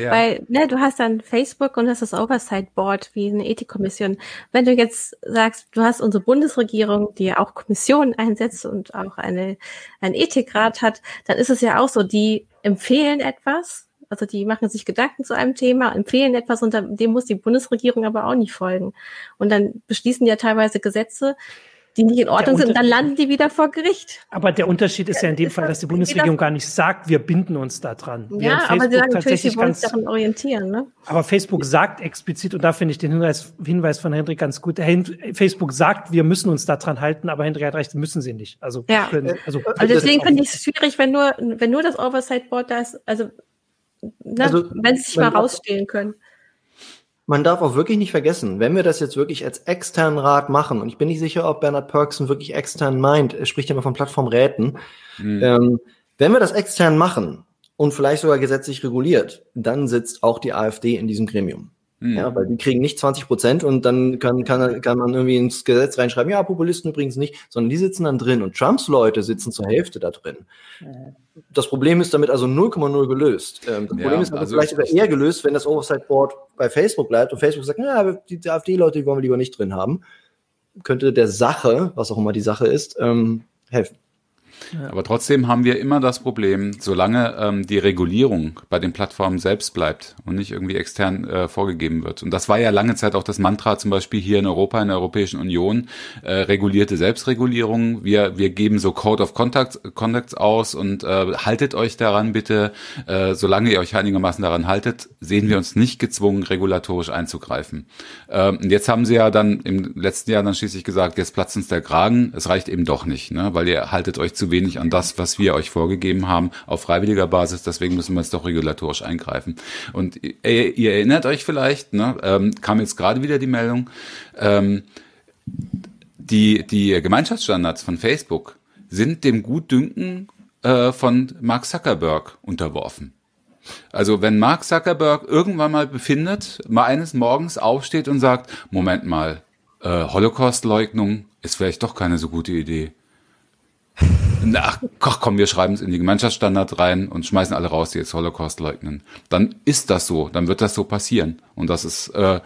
Speaker 6: ja. weil ne, du hast dann Facebook und das ist das Oversight Board wie eine Ethikkommission. Wenn du jetzt sagst, du hast unsere Bundesregierung, die ja auch Kommissionen einsetzt und auch eine ein Ethikrat hat, dann ist es ja auch so, die empfehlen etwas, also die machen sich Gedanken zu einem Thema, empfehlen etwas und dem muss die Bundesregierung aber auch nicht folgen. Und dann beschließen ja teilweise Gesetze, die nicht in Ordnung sind, dann landen die wieder vor Gericht.
Speaker 1: Aber der Unterschied ist ja in dem Fall, dass die Bundesregierung gar nicht sagt, wir binden uns da dran.
Speaker 6: Ja, aber sie sagen natürlich, sie wollen uns daran orientieren. Ne?
Speaker 1: Aber Facebook sagt explizit, und da finde ich den Hinweis, Hinweis von Hendrik ganz gut, Facebook sagt, wir müssen uns daran halten, aber Hendrik hat recht, müssen sie nicht. Also,
Speaker 6: ja. können, also, also deswegen finde ich es schwierig, wenn nur, wenn nur das Oversight Board da ist, also, ne, also wenn sie sich mal rausstehlen können
Speaker 5: man darf auch wirklich nicht vergessen, wenn wir das jetzt wirklich als externen Rat machen, und ich bin nicht sicher, ob Bernhard Perksen wirklich extern meint, er spricht ja immer von Plattformräten, mhm. ähm, wenn wir das extern machen und vielleicht sogar gesetzlich reguliert, dann sitzt auch die AfD in diesem Gremium. Mhm. Ja, weil die kriegen nicht 20 Prozent und dann kann, kann, kann man irgendwie ins Gesetz reinschreiben, ja, Populisten übrigens nicht, sondern die sitzen dann drin und Trumps Leute sitzen zur Hälfte da drin. Mhm. Das Problem ist damit also 0,0 gelöst. Ähm, das ja, Problem ist also vielleicht sogar eher gelöst, wenn das Oversight Board bei Facebook bleibt und Facebook sagt, ja, die AfD-Leute, die wollen wir lieber nicht drin haben, könnte der Sache, was auch immer die Sache ist, ähm, helfen.
Speaker 3: Aber trotzdem haben wir immer das Problem, solange ähm, die Regulierung bei den Plattformen selbst bleibt und nicht irgendwie extern äh, vorgegeben wird. Und das war ja lange Zeit auch das Mantra zum Beispiel hier in Europa, in der Europäischen Union, äh, regulierte Selbstregulierung. Wir, wir geben so Code of Conduct, Conducts aus und äh, haltet euch daran bitte. Äh, solange ihr euch einigermaßen daran haltet, sehen wir uns nicht gezwungen, regulatorisch einzugreifen. Ähm, und jetzt haben sie ja dann im letzten Jahr dann schließlich gesagt, jetzt platzt uns der Kragen. Es reicht eben doch nicht, ne? weil ihr haltet euch zu wenig wenig an das, was wir euch vorgegeben haben, auf freiwilliger Basis. Deswegen müssen wir jetzt doch regulatorisch eingreifen. Und ihr, ihr erinnert euch vielleicht, ne, ähm, kam jetzt gerade wieder die Meldung, ähm, die, die Gemeinschaftsstandards von Facebook sind dem Gutdünken äh, von Mark Zuckerberg unterworfen. Also wenn Mark Zuckerberg irgendwann mal befindet, mal eines Morgens aufsteht und sagt, Moment mal, äh, Holocaust-Leugnung ist vielleicht doch keine so gute Idee. Ach, komm, wir schreiben es in die Gemeinschaftsstandard rein und schmeißen alle raus, die jetzt Holocaust leugnen. Dann ist das so, dann wird das so passieren. Und das ist äh,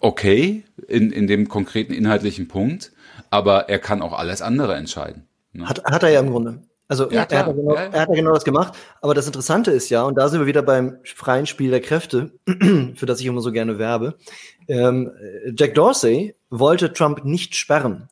Speaker 3: okay in, in dem konkreten inhaltlichen Punkt, aber er kann auch alles andere entscheiden.
Speaker 5: Ne? Hat, hat er ja im Grunde. Also ja, er, hat genau, ja, er, hat ja genau das gemacht. Aber das Interessante ist ja, und da sind wir wieder beim freien Spiel der Kräfte, für das ich immer so gerne werbe. Ähm, Jack Dorsey wollte Trump nicht sperren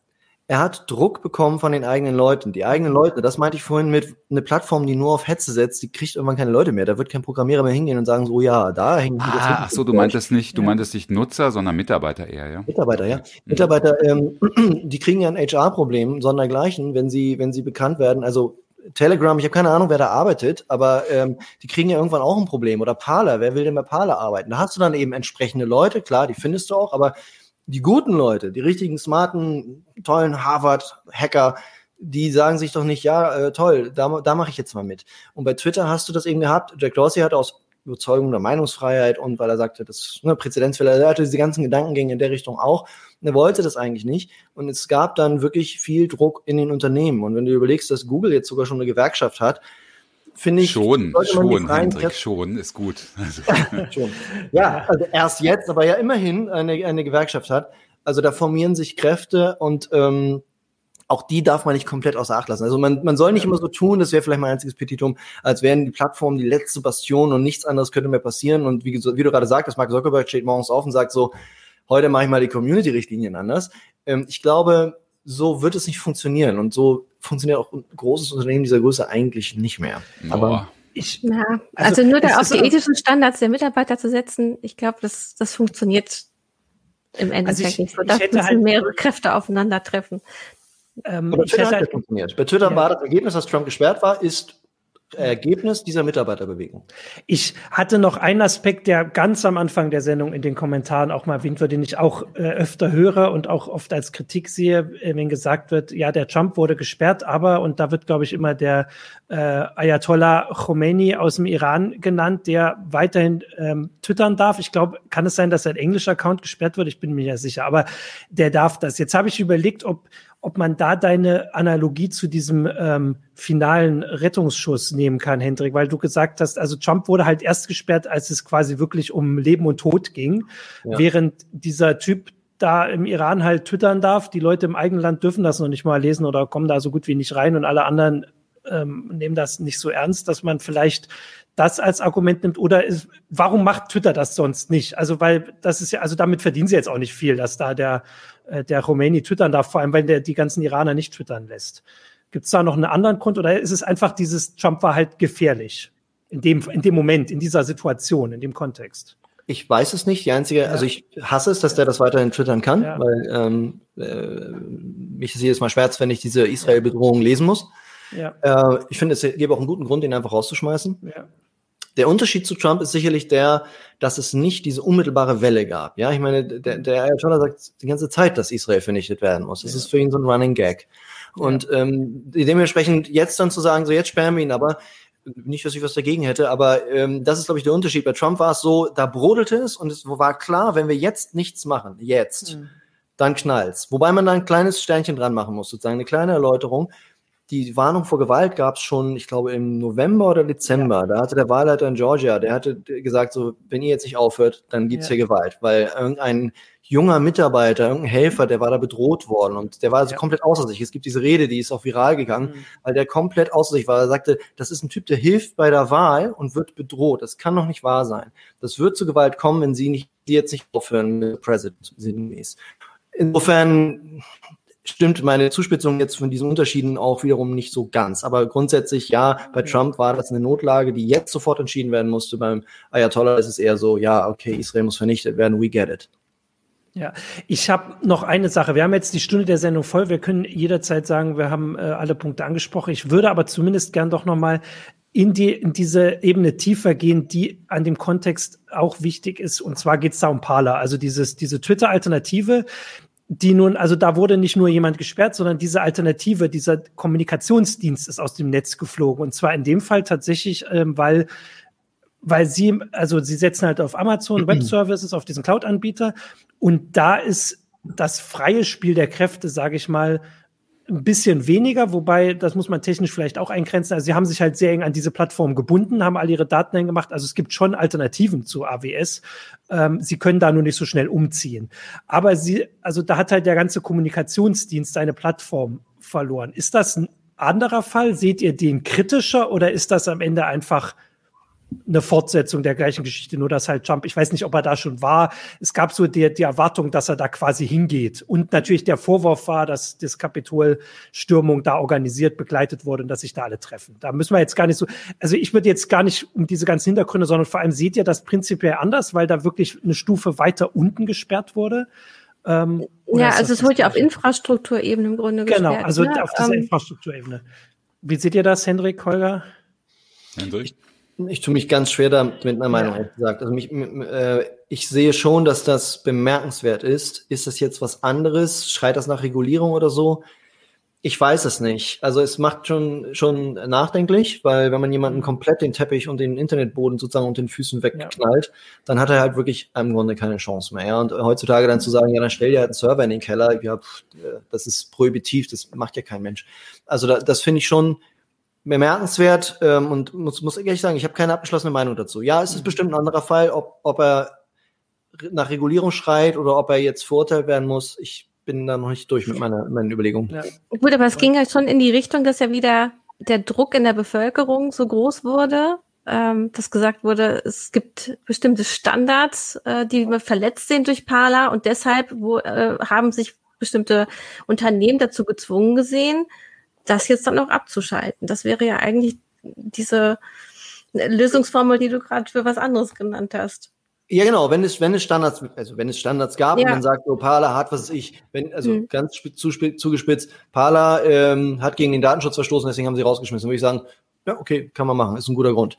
Speaker 5: er hat Druck bekommen von den eigenen Leuten. Die eigenen Leute, das meinte ich vorhin mit eine Plattform, die nur auf Hetze setzt, die kriegt irgendwann keine Leute mehr. Da wird kein Programmierer mehr hingehen und sagen, so ja, da hängen die.
Speaker 3: Ah, ach so, du meintest nicht, du meintest nicht Nutzer, sondern Mitarbeiter eher, ja?
Speaker 5: Mitarbeiter, ja. Mhm. Mitarbeiter, ähm, die kriegen ja ein HR-Problem, sondergleichen, wenn sie, wenn sie bekannt werden. Also Telegram, ich habe keine Ahnung, wer da arbeitet, aber ähm, die kriegen ja irgendwann auch ein Problem. Oder Parler, wer will denn bei Parler arbeiten? Da hast du dann eben entsprechende Leute, klar, die findest du auch, aber die guten Leute, die richtigen, smarten, tollen Harvard-Hacker, die sagen sich doch nicht, ja, äh, toll, da, da mache ich jetzt mal mit. Und bei Twitter hast du das eben gehabt. Jack Dorsey hat aus Überzeugung der Meinungsfreiheit und weil er sagte, das ne, Präzedenzfälle, er hatte diese ganzen Gedankengänge in der Richtung auch. Er wollte das eigentlich nicht. Und es gab dann wirklich viel Druck in den Unternehmen. Und wenn du überlegst, dass Google jetzt sogar schon eine Gewerkschaft hat, finde ich.
Speaker 3: Schon, schon, Hendrik, schon, ist gut.
Speaker 5: Also. schon. Ja, also erst jetzt, aber ja immerhin eine, eine Gewerkschaft hat. Also da formieren sich Kräfte und ähm, auch die darf man nicht komplett außer Acht lassen. Also man, man soll nicht immer so tun, das wäre vielleicht mein einziges Petitum, als wären die Plattformen die letzte Bastion und nichts anderes könnte mehr passieren. Und wie, wie du gerade sagtest, Mark Zuckerberg steht morgens auf und sagt so, heute mache ich mal die Community-Richtlinien anders. Ähm, ich glaube, so wird es nicht funktionieren. Und so funktioniert auch ein großes Unternehmen dieser Größe eigentlich nicht mehr.
Speaker 6: Oh. Aber ich, ja, also, also nur da auf die ethischen Standards der Mitarbeiter zu setzen, ich glaube, das, das funktioniert im Endeffekt also ich, nicht so. Da müssen halt mehrere Kräfte aufeinandertreffen.
Speaker 5: Ähm, bei Twitter hat halt, funktioniert. Bei Twitter ja. war das Ergebnis, dass Trump gesperrt war, ist Ergebnis dieser Mitarbeiterbewegung.
Speaker 1: Ich hatte noch einen Aspekt, der ganz am Anfang der Sendung in den Kommentaren auch mal erwähnt wird, den ich auch äh, öfter höre und auch oft als Kritik sehe, äh, wenn gesagt wird, ja, der Trump wurde gesperrt, aber, und da wird, glaube ich, immer der äh, Ayatollah Khomeini aus dem Iran genannt, der weiterhin ähm, twittern darf. Ich glaube, kann es sein, dass sein englischer Account gesperrt wird? Ich bin mir ja sicher, aber der darf das. Jetzt habe ich überlegt, ob ob man da deine Analogie zu diesem ähm, finalen Rettungsschuss nehmen kann, Hendrik, weil du gesagt hast, also Trump wurde halt erst gesperrt, als es quasi wirklich um Leben und Tod ging, ja. während dieser Typ da im Iran halt twittern darf. Die Leute im eigenen Land dürfen das noch nicht mal lesen oder kommen da so gut wie nicht rein und alle anderen ähm, nehmen das nicht so ernst, dass man vielleicht das als Argument nimmt oder ist, warum macht Twitter das sonst nicht? Also weil das ist ja, also damit verdienen sie jetzt auch nicht viel, dass da der äh, der Khomeini twittern darf, vor allem weil der die ganzen Iraner nicht twittern lässt. Gibt es da noch einen anderen Grund oder ist es einfach dieses Trump war halt gefährlich in dem in dem Moment, in dieser Situation, in dem Kontext?
Speaker 5: Ich weiß es nicht. Die einzige, ja. also ich hasse es, dass der das weiterhin twittern kann, ja. weil ähm, äh, mich ist jedes Mal schmerzt, wenn ich diese Israel-Bedrohung lesen muss. Ja. Äh, ich finde, es gäbe auch einen guten Grund, ihn einfach rauszuschmeißen. Ja. Der Unterschied zu Trump ist sicherlich der, dass es nicht diese unmittelbare Welle gab. Ja, ich meine, der, der Ayatollah sagt die ganze Zeit, dass Israel vernichtet werden muss. Das ja. ist für ihn so ein Running Gag. Und ja. ähm, dementsprechend jetzt dann zu sagen, so jetzt sperren wir ihn, aber nicht, dass ich was dagegen hätte, aber ähm, das ist, glaube ich, der Unterschied. Bei Trump war es so, da brodelte es und es war klar, wenn wir jetzt nichts machen, jetzt, mhm. dann knallt's. Wobei man da ein kleines Sternchen dran machen muss, sozusagen eine kleine Erläuterung die Warnung vor Gewalt gab es schon, ich glaube, im November oder Dezember. Ja. Da hatte der Wahlleiter in Georgia, der hatte gesagt, so, wenn ihr jetzt nicht aufhört, dann gibt's ja. hier Gewalt. Weil irgendein junger Mitarbeiter, irgendein Helfer, der war da bedroht worden und der war also ja. komplett außer sich. Es gibt diese Rede, die ist auch viral gegangen, mhm. weil der komplett außer sich war. Er sagte, das ist ein Typ, der hilft bei der Wahl und wird bedroht. Das kann doch nicht wahr sein. Das wird zu Gewalt kommen, wenn sie nicht, die jetzt nicht aufhören mit President sinngemäß. Insofern stimmt meine Zuspitzung jetzt von diesen Unterschieden auch wiederum nicht so ganz. Aber grundsätzlich, ja, bei Trump war das eine Notlage, die jetzt sofort entschieden werden musste. Beim Ayatollah ist es eher so, ja, okay, Israel muss vernichtet werden, we get it.
Speaker 1: Ja, ich habe noch eine Sache. Wir haben jetzt die Stunde der Sendung voll. Wir können jederzeit sagen, wir haben äh, alle Punkte angesprochen. Ich würde aber zumindest gern doch noch mal in, die, in diese Ebene tiefer gehen, die an dem Kontext auch wichtig ist. Und zwar geht es da um Parler, also dieses, diese Twitter-Alternative, die nun, also da wurde nicht nur jemand gesperrt, sondern diese Alternative, dieser Kommunikationsdienst ist aus dem Netz geflogen. Und zwar in dem Fall tatsächlich, ähm, weil weil sie, also sie setzen halt auf Amazon Web Services, auf diesen Cloud-Anbieter und da ist das freie Spiel der Kräfte, sage ich mal, ein bisschen weniger, wobei, das muss man technisch vielleicht auch eingrenzen. Also sie haben sich halt sehr eng an diese Plattform gebunden, haben all ihre Daten gemacht. Also es gibt schon Alternativen zu AWS. Ähm, sie können da nur nicht so schnell umziehen. Aber sie, also da hat halt der ganze Kommunikationsdienst seine Plattform verloren. Ist das ein anderer Fall? Seht ihr den kritischer oder ist das am Ende einfach eine Fortsetzung der gleichen Geschichte, nur dass halt Trump, ich weiß nicht, ob er da schon war. Es gab so die, die Erwartung, dass er da quasi hingeht. Und natürlich der Vorwurf war, dass das Kapitolstürmung da organisiert, begleitet wurde und dass sich da alle treffen. Da müssen wir jetzt gar nicht so, also ich würde jetzt gar nicht um diese ganzen Hintergründe, sondern vor allem seht ihr das prinzipiell anders, weil da wirklich eine Stufe weiter unten gesperrt wurde.
Speaker 6: Ähm, ja, also es wurde ja auf Infrastrukturebene im Grunde
Speaker 1: genau, gesperrt. Genau, also ne? auf dieser ähm, Infrastrukturebene. Wie seht ihr das, Hendrik, Holger?
Speaker 5: Hendrik? Ich tue mich ganz schwer damit mit einer Meinung, ehrlich gesagt. Also mich, äh, ich sehe schon, dass das bemerkenswert ist. Ist das jetzt was anderes? Schreit das nach Regulierung oder so? Ich weiß es nicht. Also es macht schon, schon nachdenklich, weil wenn man jemanden komplett den Teppich und den Internetboden sozusagen unter den Füßen wegknallt, ja. dann hat er halt wirklich im Grunde keine Chance mehr. Ja? Und heutzutage dann zu sagen, ja, dann stell dir halt einen Server in den Keller, ja, pff, äh, das ist prohibitiv, das macht ja kein Mensch. Also da, das finde ich schon, bemerkenswert ähm, und muss, muss ehrlich sagen, ich habe keine abgeschlossene Meinung dazu. Ja, es ist bestimmt ein anderer Fall, ob, ob er nach Regulierung schreit oder ob er jetzt verurteilt werden muss. Ich bin da noch nicht durch mit meiner, meinen Überlegungen. Ja.
Speaker 6: Gut, aber es ging halt schon in die Richtung, dass ja wieder der Druck in der Bevölkerung so groß wurde, ähm, dass gesagt wurde, es gibt bestimmte Standards, äh, die verletzt sind durch Parler und deshalb wo, äh, haben sich bestimmte Unternehmen dazu gezwungen gesehen, das jetzt dann auch abzuschalten. Das wäre ja eigentlich diese Lösungsformel, die du gerade für was anderes genannt hast.
Speaker 5: Ja, genau, wenn es, wenn es Standards, also wenn es Standards gab ja. und man sagt, so Parler hat, was ist ich, wenn, also hm. ganz zugespitzt, Parler ähm, hat gegen den Datenschutz verstoßen, deswegen haben sie rausgeschmissen, würde ich sagen, ja, okay, kann man machen, ist ein guter Grund.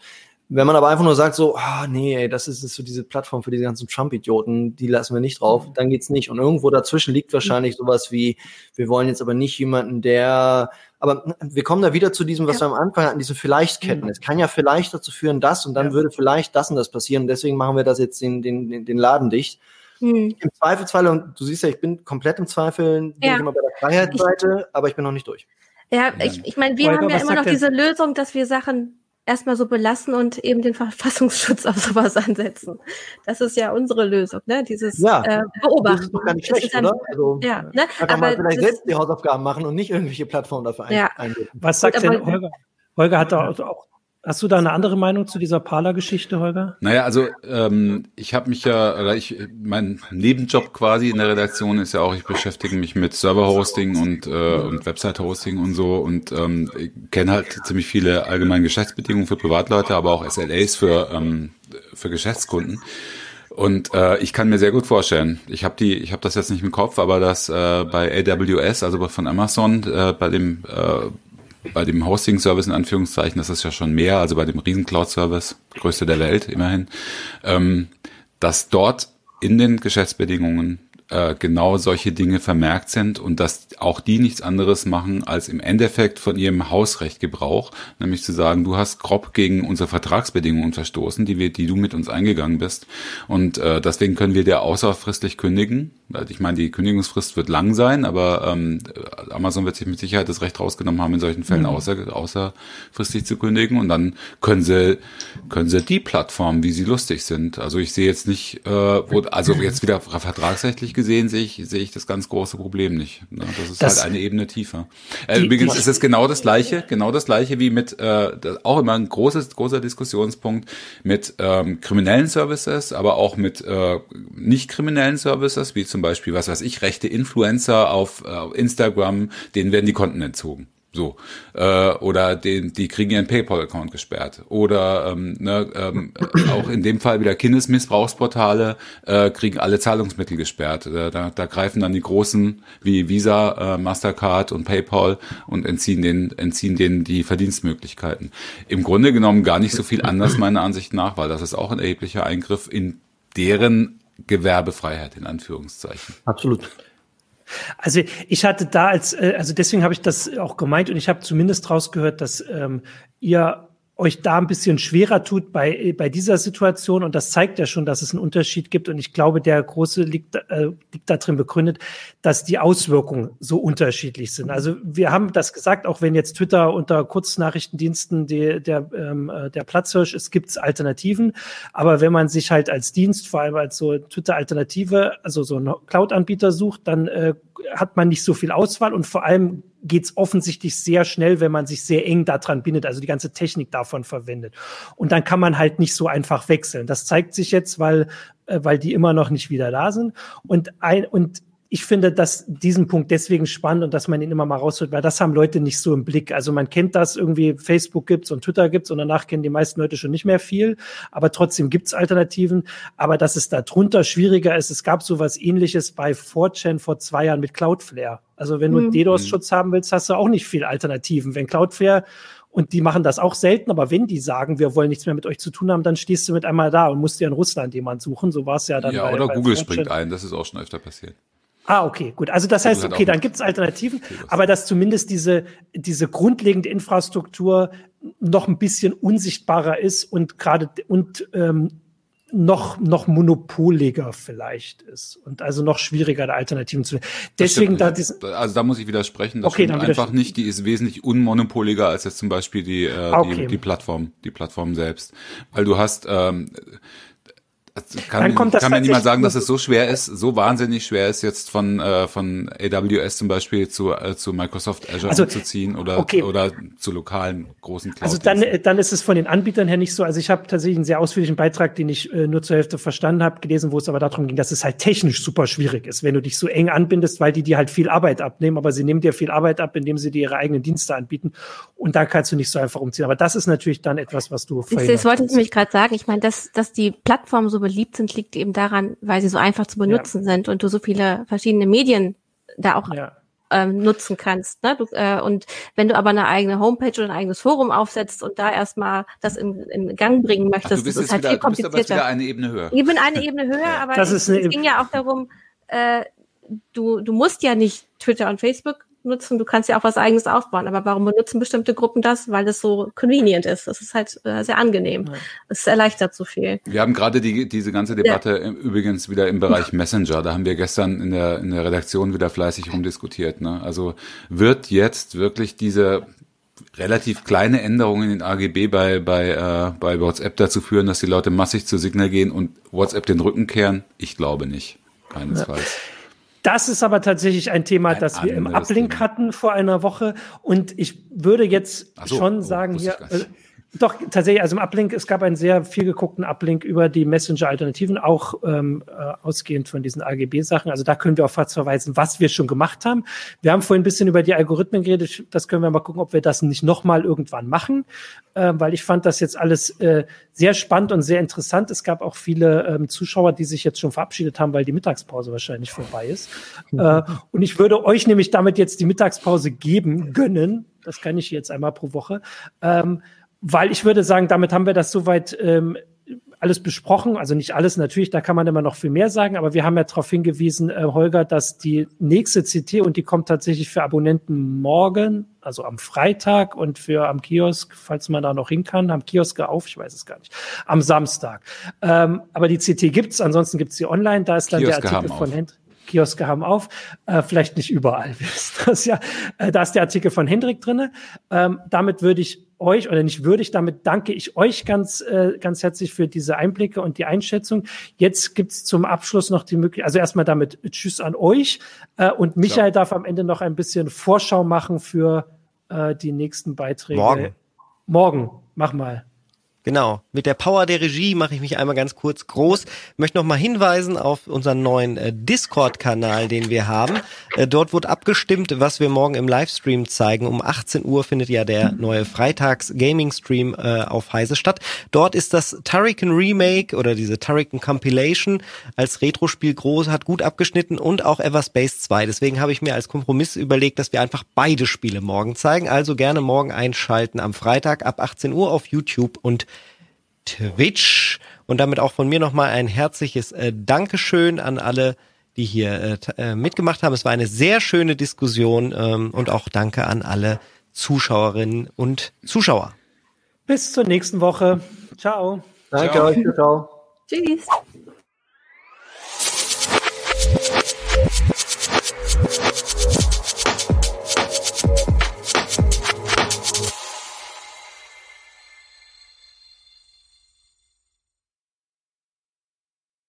Speaker 5: Wenn man aber einfach nur sagt so, ah, nee, ey, das ist, ist so diese Plattform für diese ganzen Trump-Idioten, die lassen wir nicht drauf, dann geht's nicht. Und irgendwo dazwischen liegt wahrscheinlich sowas wie, wir wollen jetzt aber nicht jemanden, der, aber wir kommen da wieder zu diesem, was ja. wir am Anfang hatten, diese Vielleicht-Ketten. Mhm. Es kann ja vielleicht dazu führen, das und dann ja. würde vielleicht das und das passieren. Deswegen machen wir das jetzt den, den, den Laden dicht. Mhm. Im Zweifelsfall, und du siehst ja, ich bin komplett im Zweifel, bin ja. ich immer bei der Freiheitsseite, aber ich bin noch nicht durch.
Speaker 6: Ja, ich, ich meine, wir Holger, haben ja immer noch diese Lösung, dass wir Sachen erstmal so belassen und eben den Verfassungsschutz auf sowas ansetzen. Das ist ja unsere Lösung, ne? Dieses ja, äh, Beobachten. Das ist
Speaker 5: doch gar nicht schlecht, ein, oder? Also, ja, ne? Einfach aber mal vielleicht selbst die Hausaufgaben machen und nicht irgendwelche Plattformen dafür ja. eingeben.
Speaker 1: Was sagt denn Holger? Holger hat da auch Hast du da eine andere Meinung zu dieser Parler-Geschichte, Holger?
Speaker 3: Naja, also ähm, ich habe mich ja, oder ich, mein Nebenjob quasi in der Redaktion ist ja auch, ich beschäftige mich mit Server-Hosting und, äh, und Website-Hosting und so und ähm, kenne halt ziemlich viele allgemeine Geschäftsbedingungen für Privatleute, aber auch SLAs für, ähm, für Geschäftskunden. Und äh, ich kann mir sehr gut vorstellen, ich habe die, ich habe das jetzt nicht im Kopf, aber dass äh, bei AWS, also von Amazon, äh, bei dem äh, bei dem Hosting-Service in Anführungszeichen, das ist ja schon mehr, also bei dem riesen Cloud-Service, größte der Welt immerhin, ähm, dass dort in den Geschäftsbedingungen äh, genau solche Dinge vermerkt sind und dass auch die nichts anderes machen, als im Endeffekt von ihrem Hausrecht Gebrauch, nämlich zu sagen, du hast grob gegen unsere Vertragsbedingungen verstoßen, die wir, die du mit uns eingegangen bist. Und äh, deswegen können wir dir außerfristlich kündigen. Also ich meine, die Kündigungsfrist wird lang sein, aber ähm, Amazon wird sich mit Sicherheit das Recht rausgenommen haben, in solchen Fällen mhm. außer, außerfristig zu kündigen. Und dann können sie, können sie die Plattform, wie sie lustig sind. Also ich sehe jetzt nicht, äh, wo, also jetzt wieder vertragsrechtlich gesehen sehe ich, sehe ich das ganz große Problem nicht. Ne? Das ist das, halt eine Ebene tiefer. Äh, die, übrigens die, ist es genau das gleiche, genau das gleiche wie mit, äh, auch immer ein großes, großer Diskussionspunkt mit ähm, kriminellen Services, aber auch mit äh, nicht kriminellen Services, wie zum Beispiel, was weiß ich, rechte Influencer auf äh, Instagram, denen werden die Konten entzogen. So. Äh, oder den, die kriegen ihren PayPal-Account gesperrt. Oder ähm, ne, ähm, auch in dem Fall wieder Kindesmissbrauchsportale äh, kriegen alle Zahlungsmittel gesperrt. Äh, da, da greifen dann die großen wie Visa, äh, Mastercard und PayPal und entziehen den, entziehen denen die Verdienstmöglichkeiten. Im Grunde genommen gar nicht so viel anders meiner Ansicht nach, weil das ist auch ein erheblicher Eingriff in deren Gewerbefreiheit in Anführungszeichen.
Speaker 5: Absolut.
Speaker 1: Also ich hatte da als, äh, also deswegen habe ich das auch gemeint und ich habe zumindest rausgehört, dass ähm, ihr euch da ein bisschen schwerer tut bei, bei dieser Situation. Und das zeigt ja schon, dass es einen Unterschied gibt. Und ich glaube, der große liegt, äh, liegt darin begründet, dass die Auswirkungen so unterschiedlich sind. Also wir haben das gesagt, auch wenn jetzt Twitter unter Kurznachrichtendiensten die, der, ähm, äh, der Platzhirsch ist, gibt es Alternativen. Aber wenn man sich halt als Dienst, vor allem als so Twitter-Alternative, also so ein Cloud-Anbieter sucht, dann äh, hat man nicht so viel Auswahl und vor allem geht es offensichtlich sehr schnell, wenn man sich sehr eng daran bindet, also die ganze Technik davon verwendet. Und dann kann man halt nicht so einfach wechseln. Das zeigt sich jetzt, weil, äh, weil die immer noch nicht wieder da sind. Und ein, und ich finde dass diesen Punkt deswegen spannend und dass man ihn immer mal rausholt, weil das haben Leute nicht so im Blick. Also man kennt das irgendwie, Facebook gibt's und Twitter gibt's und danach kennen die meisten Leute schon nicht mehr viel, aber trotzdem gibt's Alternativen. Aber dass es da drunter schwieriger ist, es gab sowas ähnliches bei 4chan vor zwei Jahren mit Cloudflare. Also wenn du mhm. DDoS-Schutz haben willst, hast du auch nicht viel Alternativen. Wenn Cloudflare und die machen das auch selten, aber wenn die sagen, wir wollen nichts mehr mit euch zu tun haben, dann stehst du mit einmal da und musst dir in Russland jemanden suchen. So war es ja dann.
Speaker 3: Ja, bei, oder bei Google 4chan. springt ein, das ist auch schon öfter passiert.
Speaker 1: Ah, okay, gut. Also das heißt, okay, dann gibt es Alternativen, aber dass zumindest diese, diese grundlegende Infrastruktur noch ein bisschen unsichtbarer ist und gerade und ähm, noch, noch monopoliger vielleicht ist und also noch schwieriger da Alternativen zu Deswegen
Speaker 3: da diesen Also da muss ich widersprechen. Das okay, dann einfach nicht. Die ist wesentlich unmonopoliger als jetzt zum Beispiel die, äh, okay. die, die Plattform, die Plattform selbst. Weil du hast, ähm, kann, dann kommt das kann mir niemand sagen, dass es so schwer ist, so wahnsinnig schwer ist, jetzt von, äh, von AWS zum Beispiel zu, äh, zu Microsoft Azure also, umzuziehen oder, okay. oder zu lokalen großen
Speaker 1: Cloud. Also dann, dann ist es von den Anbietern her nicht so. Also ich habe tatsächlich einen sehr ausführlichen Beitrag, den ich äh, nur zur Hälfte verstanden habe, gelesen, wo es aber darum ging, dass es halt technisch super schwierig ist, wenn du dich so eng anbindest, weil die dir halt viel Arbeit abnehmen, aber sie nehmen dir viel Arbeit ab, indem sie dir ihre eigenen Dienste anbieten und da kannst du nicht so einfach umziehen. Aber das ist natürlich dann etwas, was du
Speaker 6: Das wollte ich nämlich gerade sagen. Ich meine, dass, dass die Plattform so beliebt sind, liegt eben daran, weil sie so einfach zu benutzen ja. sind und du so viele verschiedene Medien da auch ja. ähm, nutzen kannst. Ne? Du, äh, und wenn du aber eine eigene Homepage oder ein eigenes Forum aufsetzt und da erstmal das in, in Gang bringen möchtest, Ach,
Speaker 3: das ist halt wieder, viel komplizierter. Du bist aber wieder eine Ebene höher.
Speaker 6: Ich bin eine Ebene höher, ja. aber das es, es ging ja auch darum, äh, du, du musst ja nicht Twitter und Facebook nutzen, du kannst ja auch was eigenes aufbauen. Aber warum benutzen bestimmte Gruppen das? Weil es so convenient ist. Das ist halt äh, sehr angenehm. Es ja. erleichtert so viel.
Speaker 3: Wir haben gerade die, diese ganze Debatte ja. übrigens wieder im Bereich Messenger. Da haben wir gestern in der, in der Redaktion wieder fleißig rumdiskutiert. Ne? Also wird jetzt wirklich diese relativ kleine Änderung in den AGB bei, bei, äh, bei WhatsApp dazu führen, dass die Leute massig zu Signal gehen und WhatsApp den Rücken kehren? Ich glaube nicht. Keinesfalls. Ja.
Speaker 1: Das ist aber tatsächlich ein Thema, ein das wir im Uplink Thema. hatten vor einer Woche. Und ich würde jetzt so, schon oh, sagen hier, doch, tatsächlich, also im Uplink, es gab einen sehr viel geguckten Uplink über die Messenger-Alternativen, auch ähm, äh, ausgehend von diesen AGB-Sachen. Also da können wir auf was verweisen, was wir schon gemacht haben. Wir haben vorhin ein bisschen über die Algorithmen geredet. Das können wir mal gucken, ob wir das nicht nochmal irgendwann machen, äh, weil ich fand das jetzt alles äh, sehr spannend und sehr interessant. Es gab auch viele ähm, Zuschauer, die sich jetzt schon verabschiedet haben, weil die Mittagspause wahrscheinlich vorbei ist. Mhm. Äh, und ich würde euch nämlich damit jetzt die Mittagspause geben, gönnen. Das kann ich jetzt einmal pro Woche. Ähm, weil ich würde sagen, damit haben wir das soweit ähm, alles besprochen. Also nicht alles natürlich, da kann man immer noch viel mehr sagen, aber wir haben ja darauf hingewiesen, äh, Holger, dass die nächste CT und die kommt tatsächlich für Abonnenten morgen, also am Freitag und für am Kiosk, falls man da noch hin kann, am Kiosk auf, ich weiß es gar nicht, am Samstag. Ähm, aber die CT gibt's, ansonsten gibt's sie online, da ist dann Kioske der Artikel von Hendrik. Kioske haben auf, äh, vielleicht nicht überall, wisst das ja. Äh, da ist der Artikel von Hendrik drinne. Ähm, damit würde ich euch oder nicht würdig, damit danke ich euch ganz, äh, ganz herzlich für diese Einblicke und die Einschätzung. Jetzt gibt's zum Abschluss noch die Möglichkeit, also erstmal damit Tschüss an euch äh, und Michael ja. darf am Ende noch ein bisschen Vorschau machen für äh, die nächsten Beiträge.
Speaker 4: Morgen.
Speaker 1: Morgen, mach mal.
Speaker 4: Genau. Mit der Power der Regie mache ich mich einmal ganz kurz groß. Möchte noch mal hinweisen auf unseren neuen äh, Discord-Kanal, den wir haben. Äh, dort wird abgestimmt, was wir morgen im Livestream zeigen. Um 18 Uhr findet ja der neue Freitags-Gaming-Stream äh, auf Heise statt. Dort ist das Turrican Remake oder diese Turrican Compilation als Retro-Spiel groß, hat gut abgeschnitten und auch Everspace 2. Deswegen habe ich mir als Kompromiss überlegt, dass wir einfach beide Spiele morgen zeigen. Also gerne morgen einschalten am Freitag ab 18 Uhr auf YouTube und Twitch. Und damit auch von mir nochmal ein herzliches äh, Dankeschön an alle, die hier äh, äh, mitgemacht haben. Es war eine sehr schöne Diskussion ähm, und auch danke an alle Zuschauerinnen und Zuschauer.
Speaker 1: Bis zur nächsten Woche. Ciao.
Speaker 5: Danke ciao. euch. Ciao.
Speaker 6: Tschüss.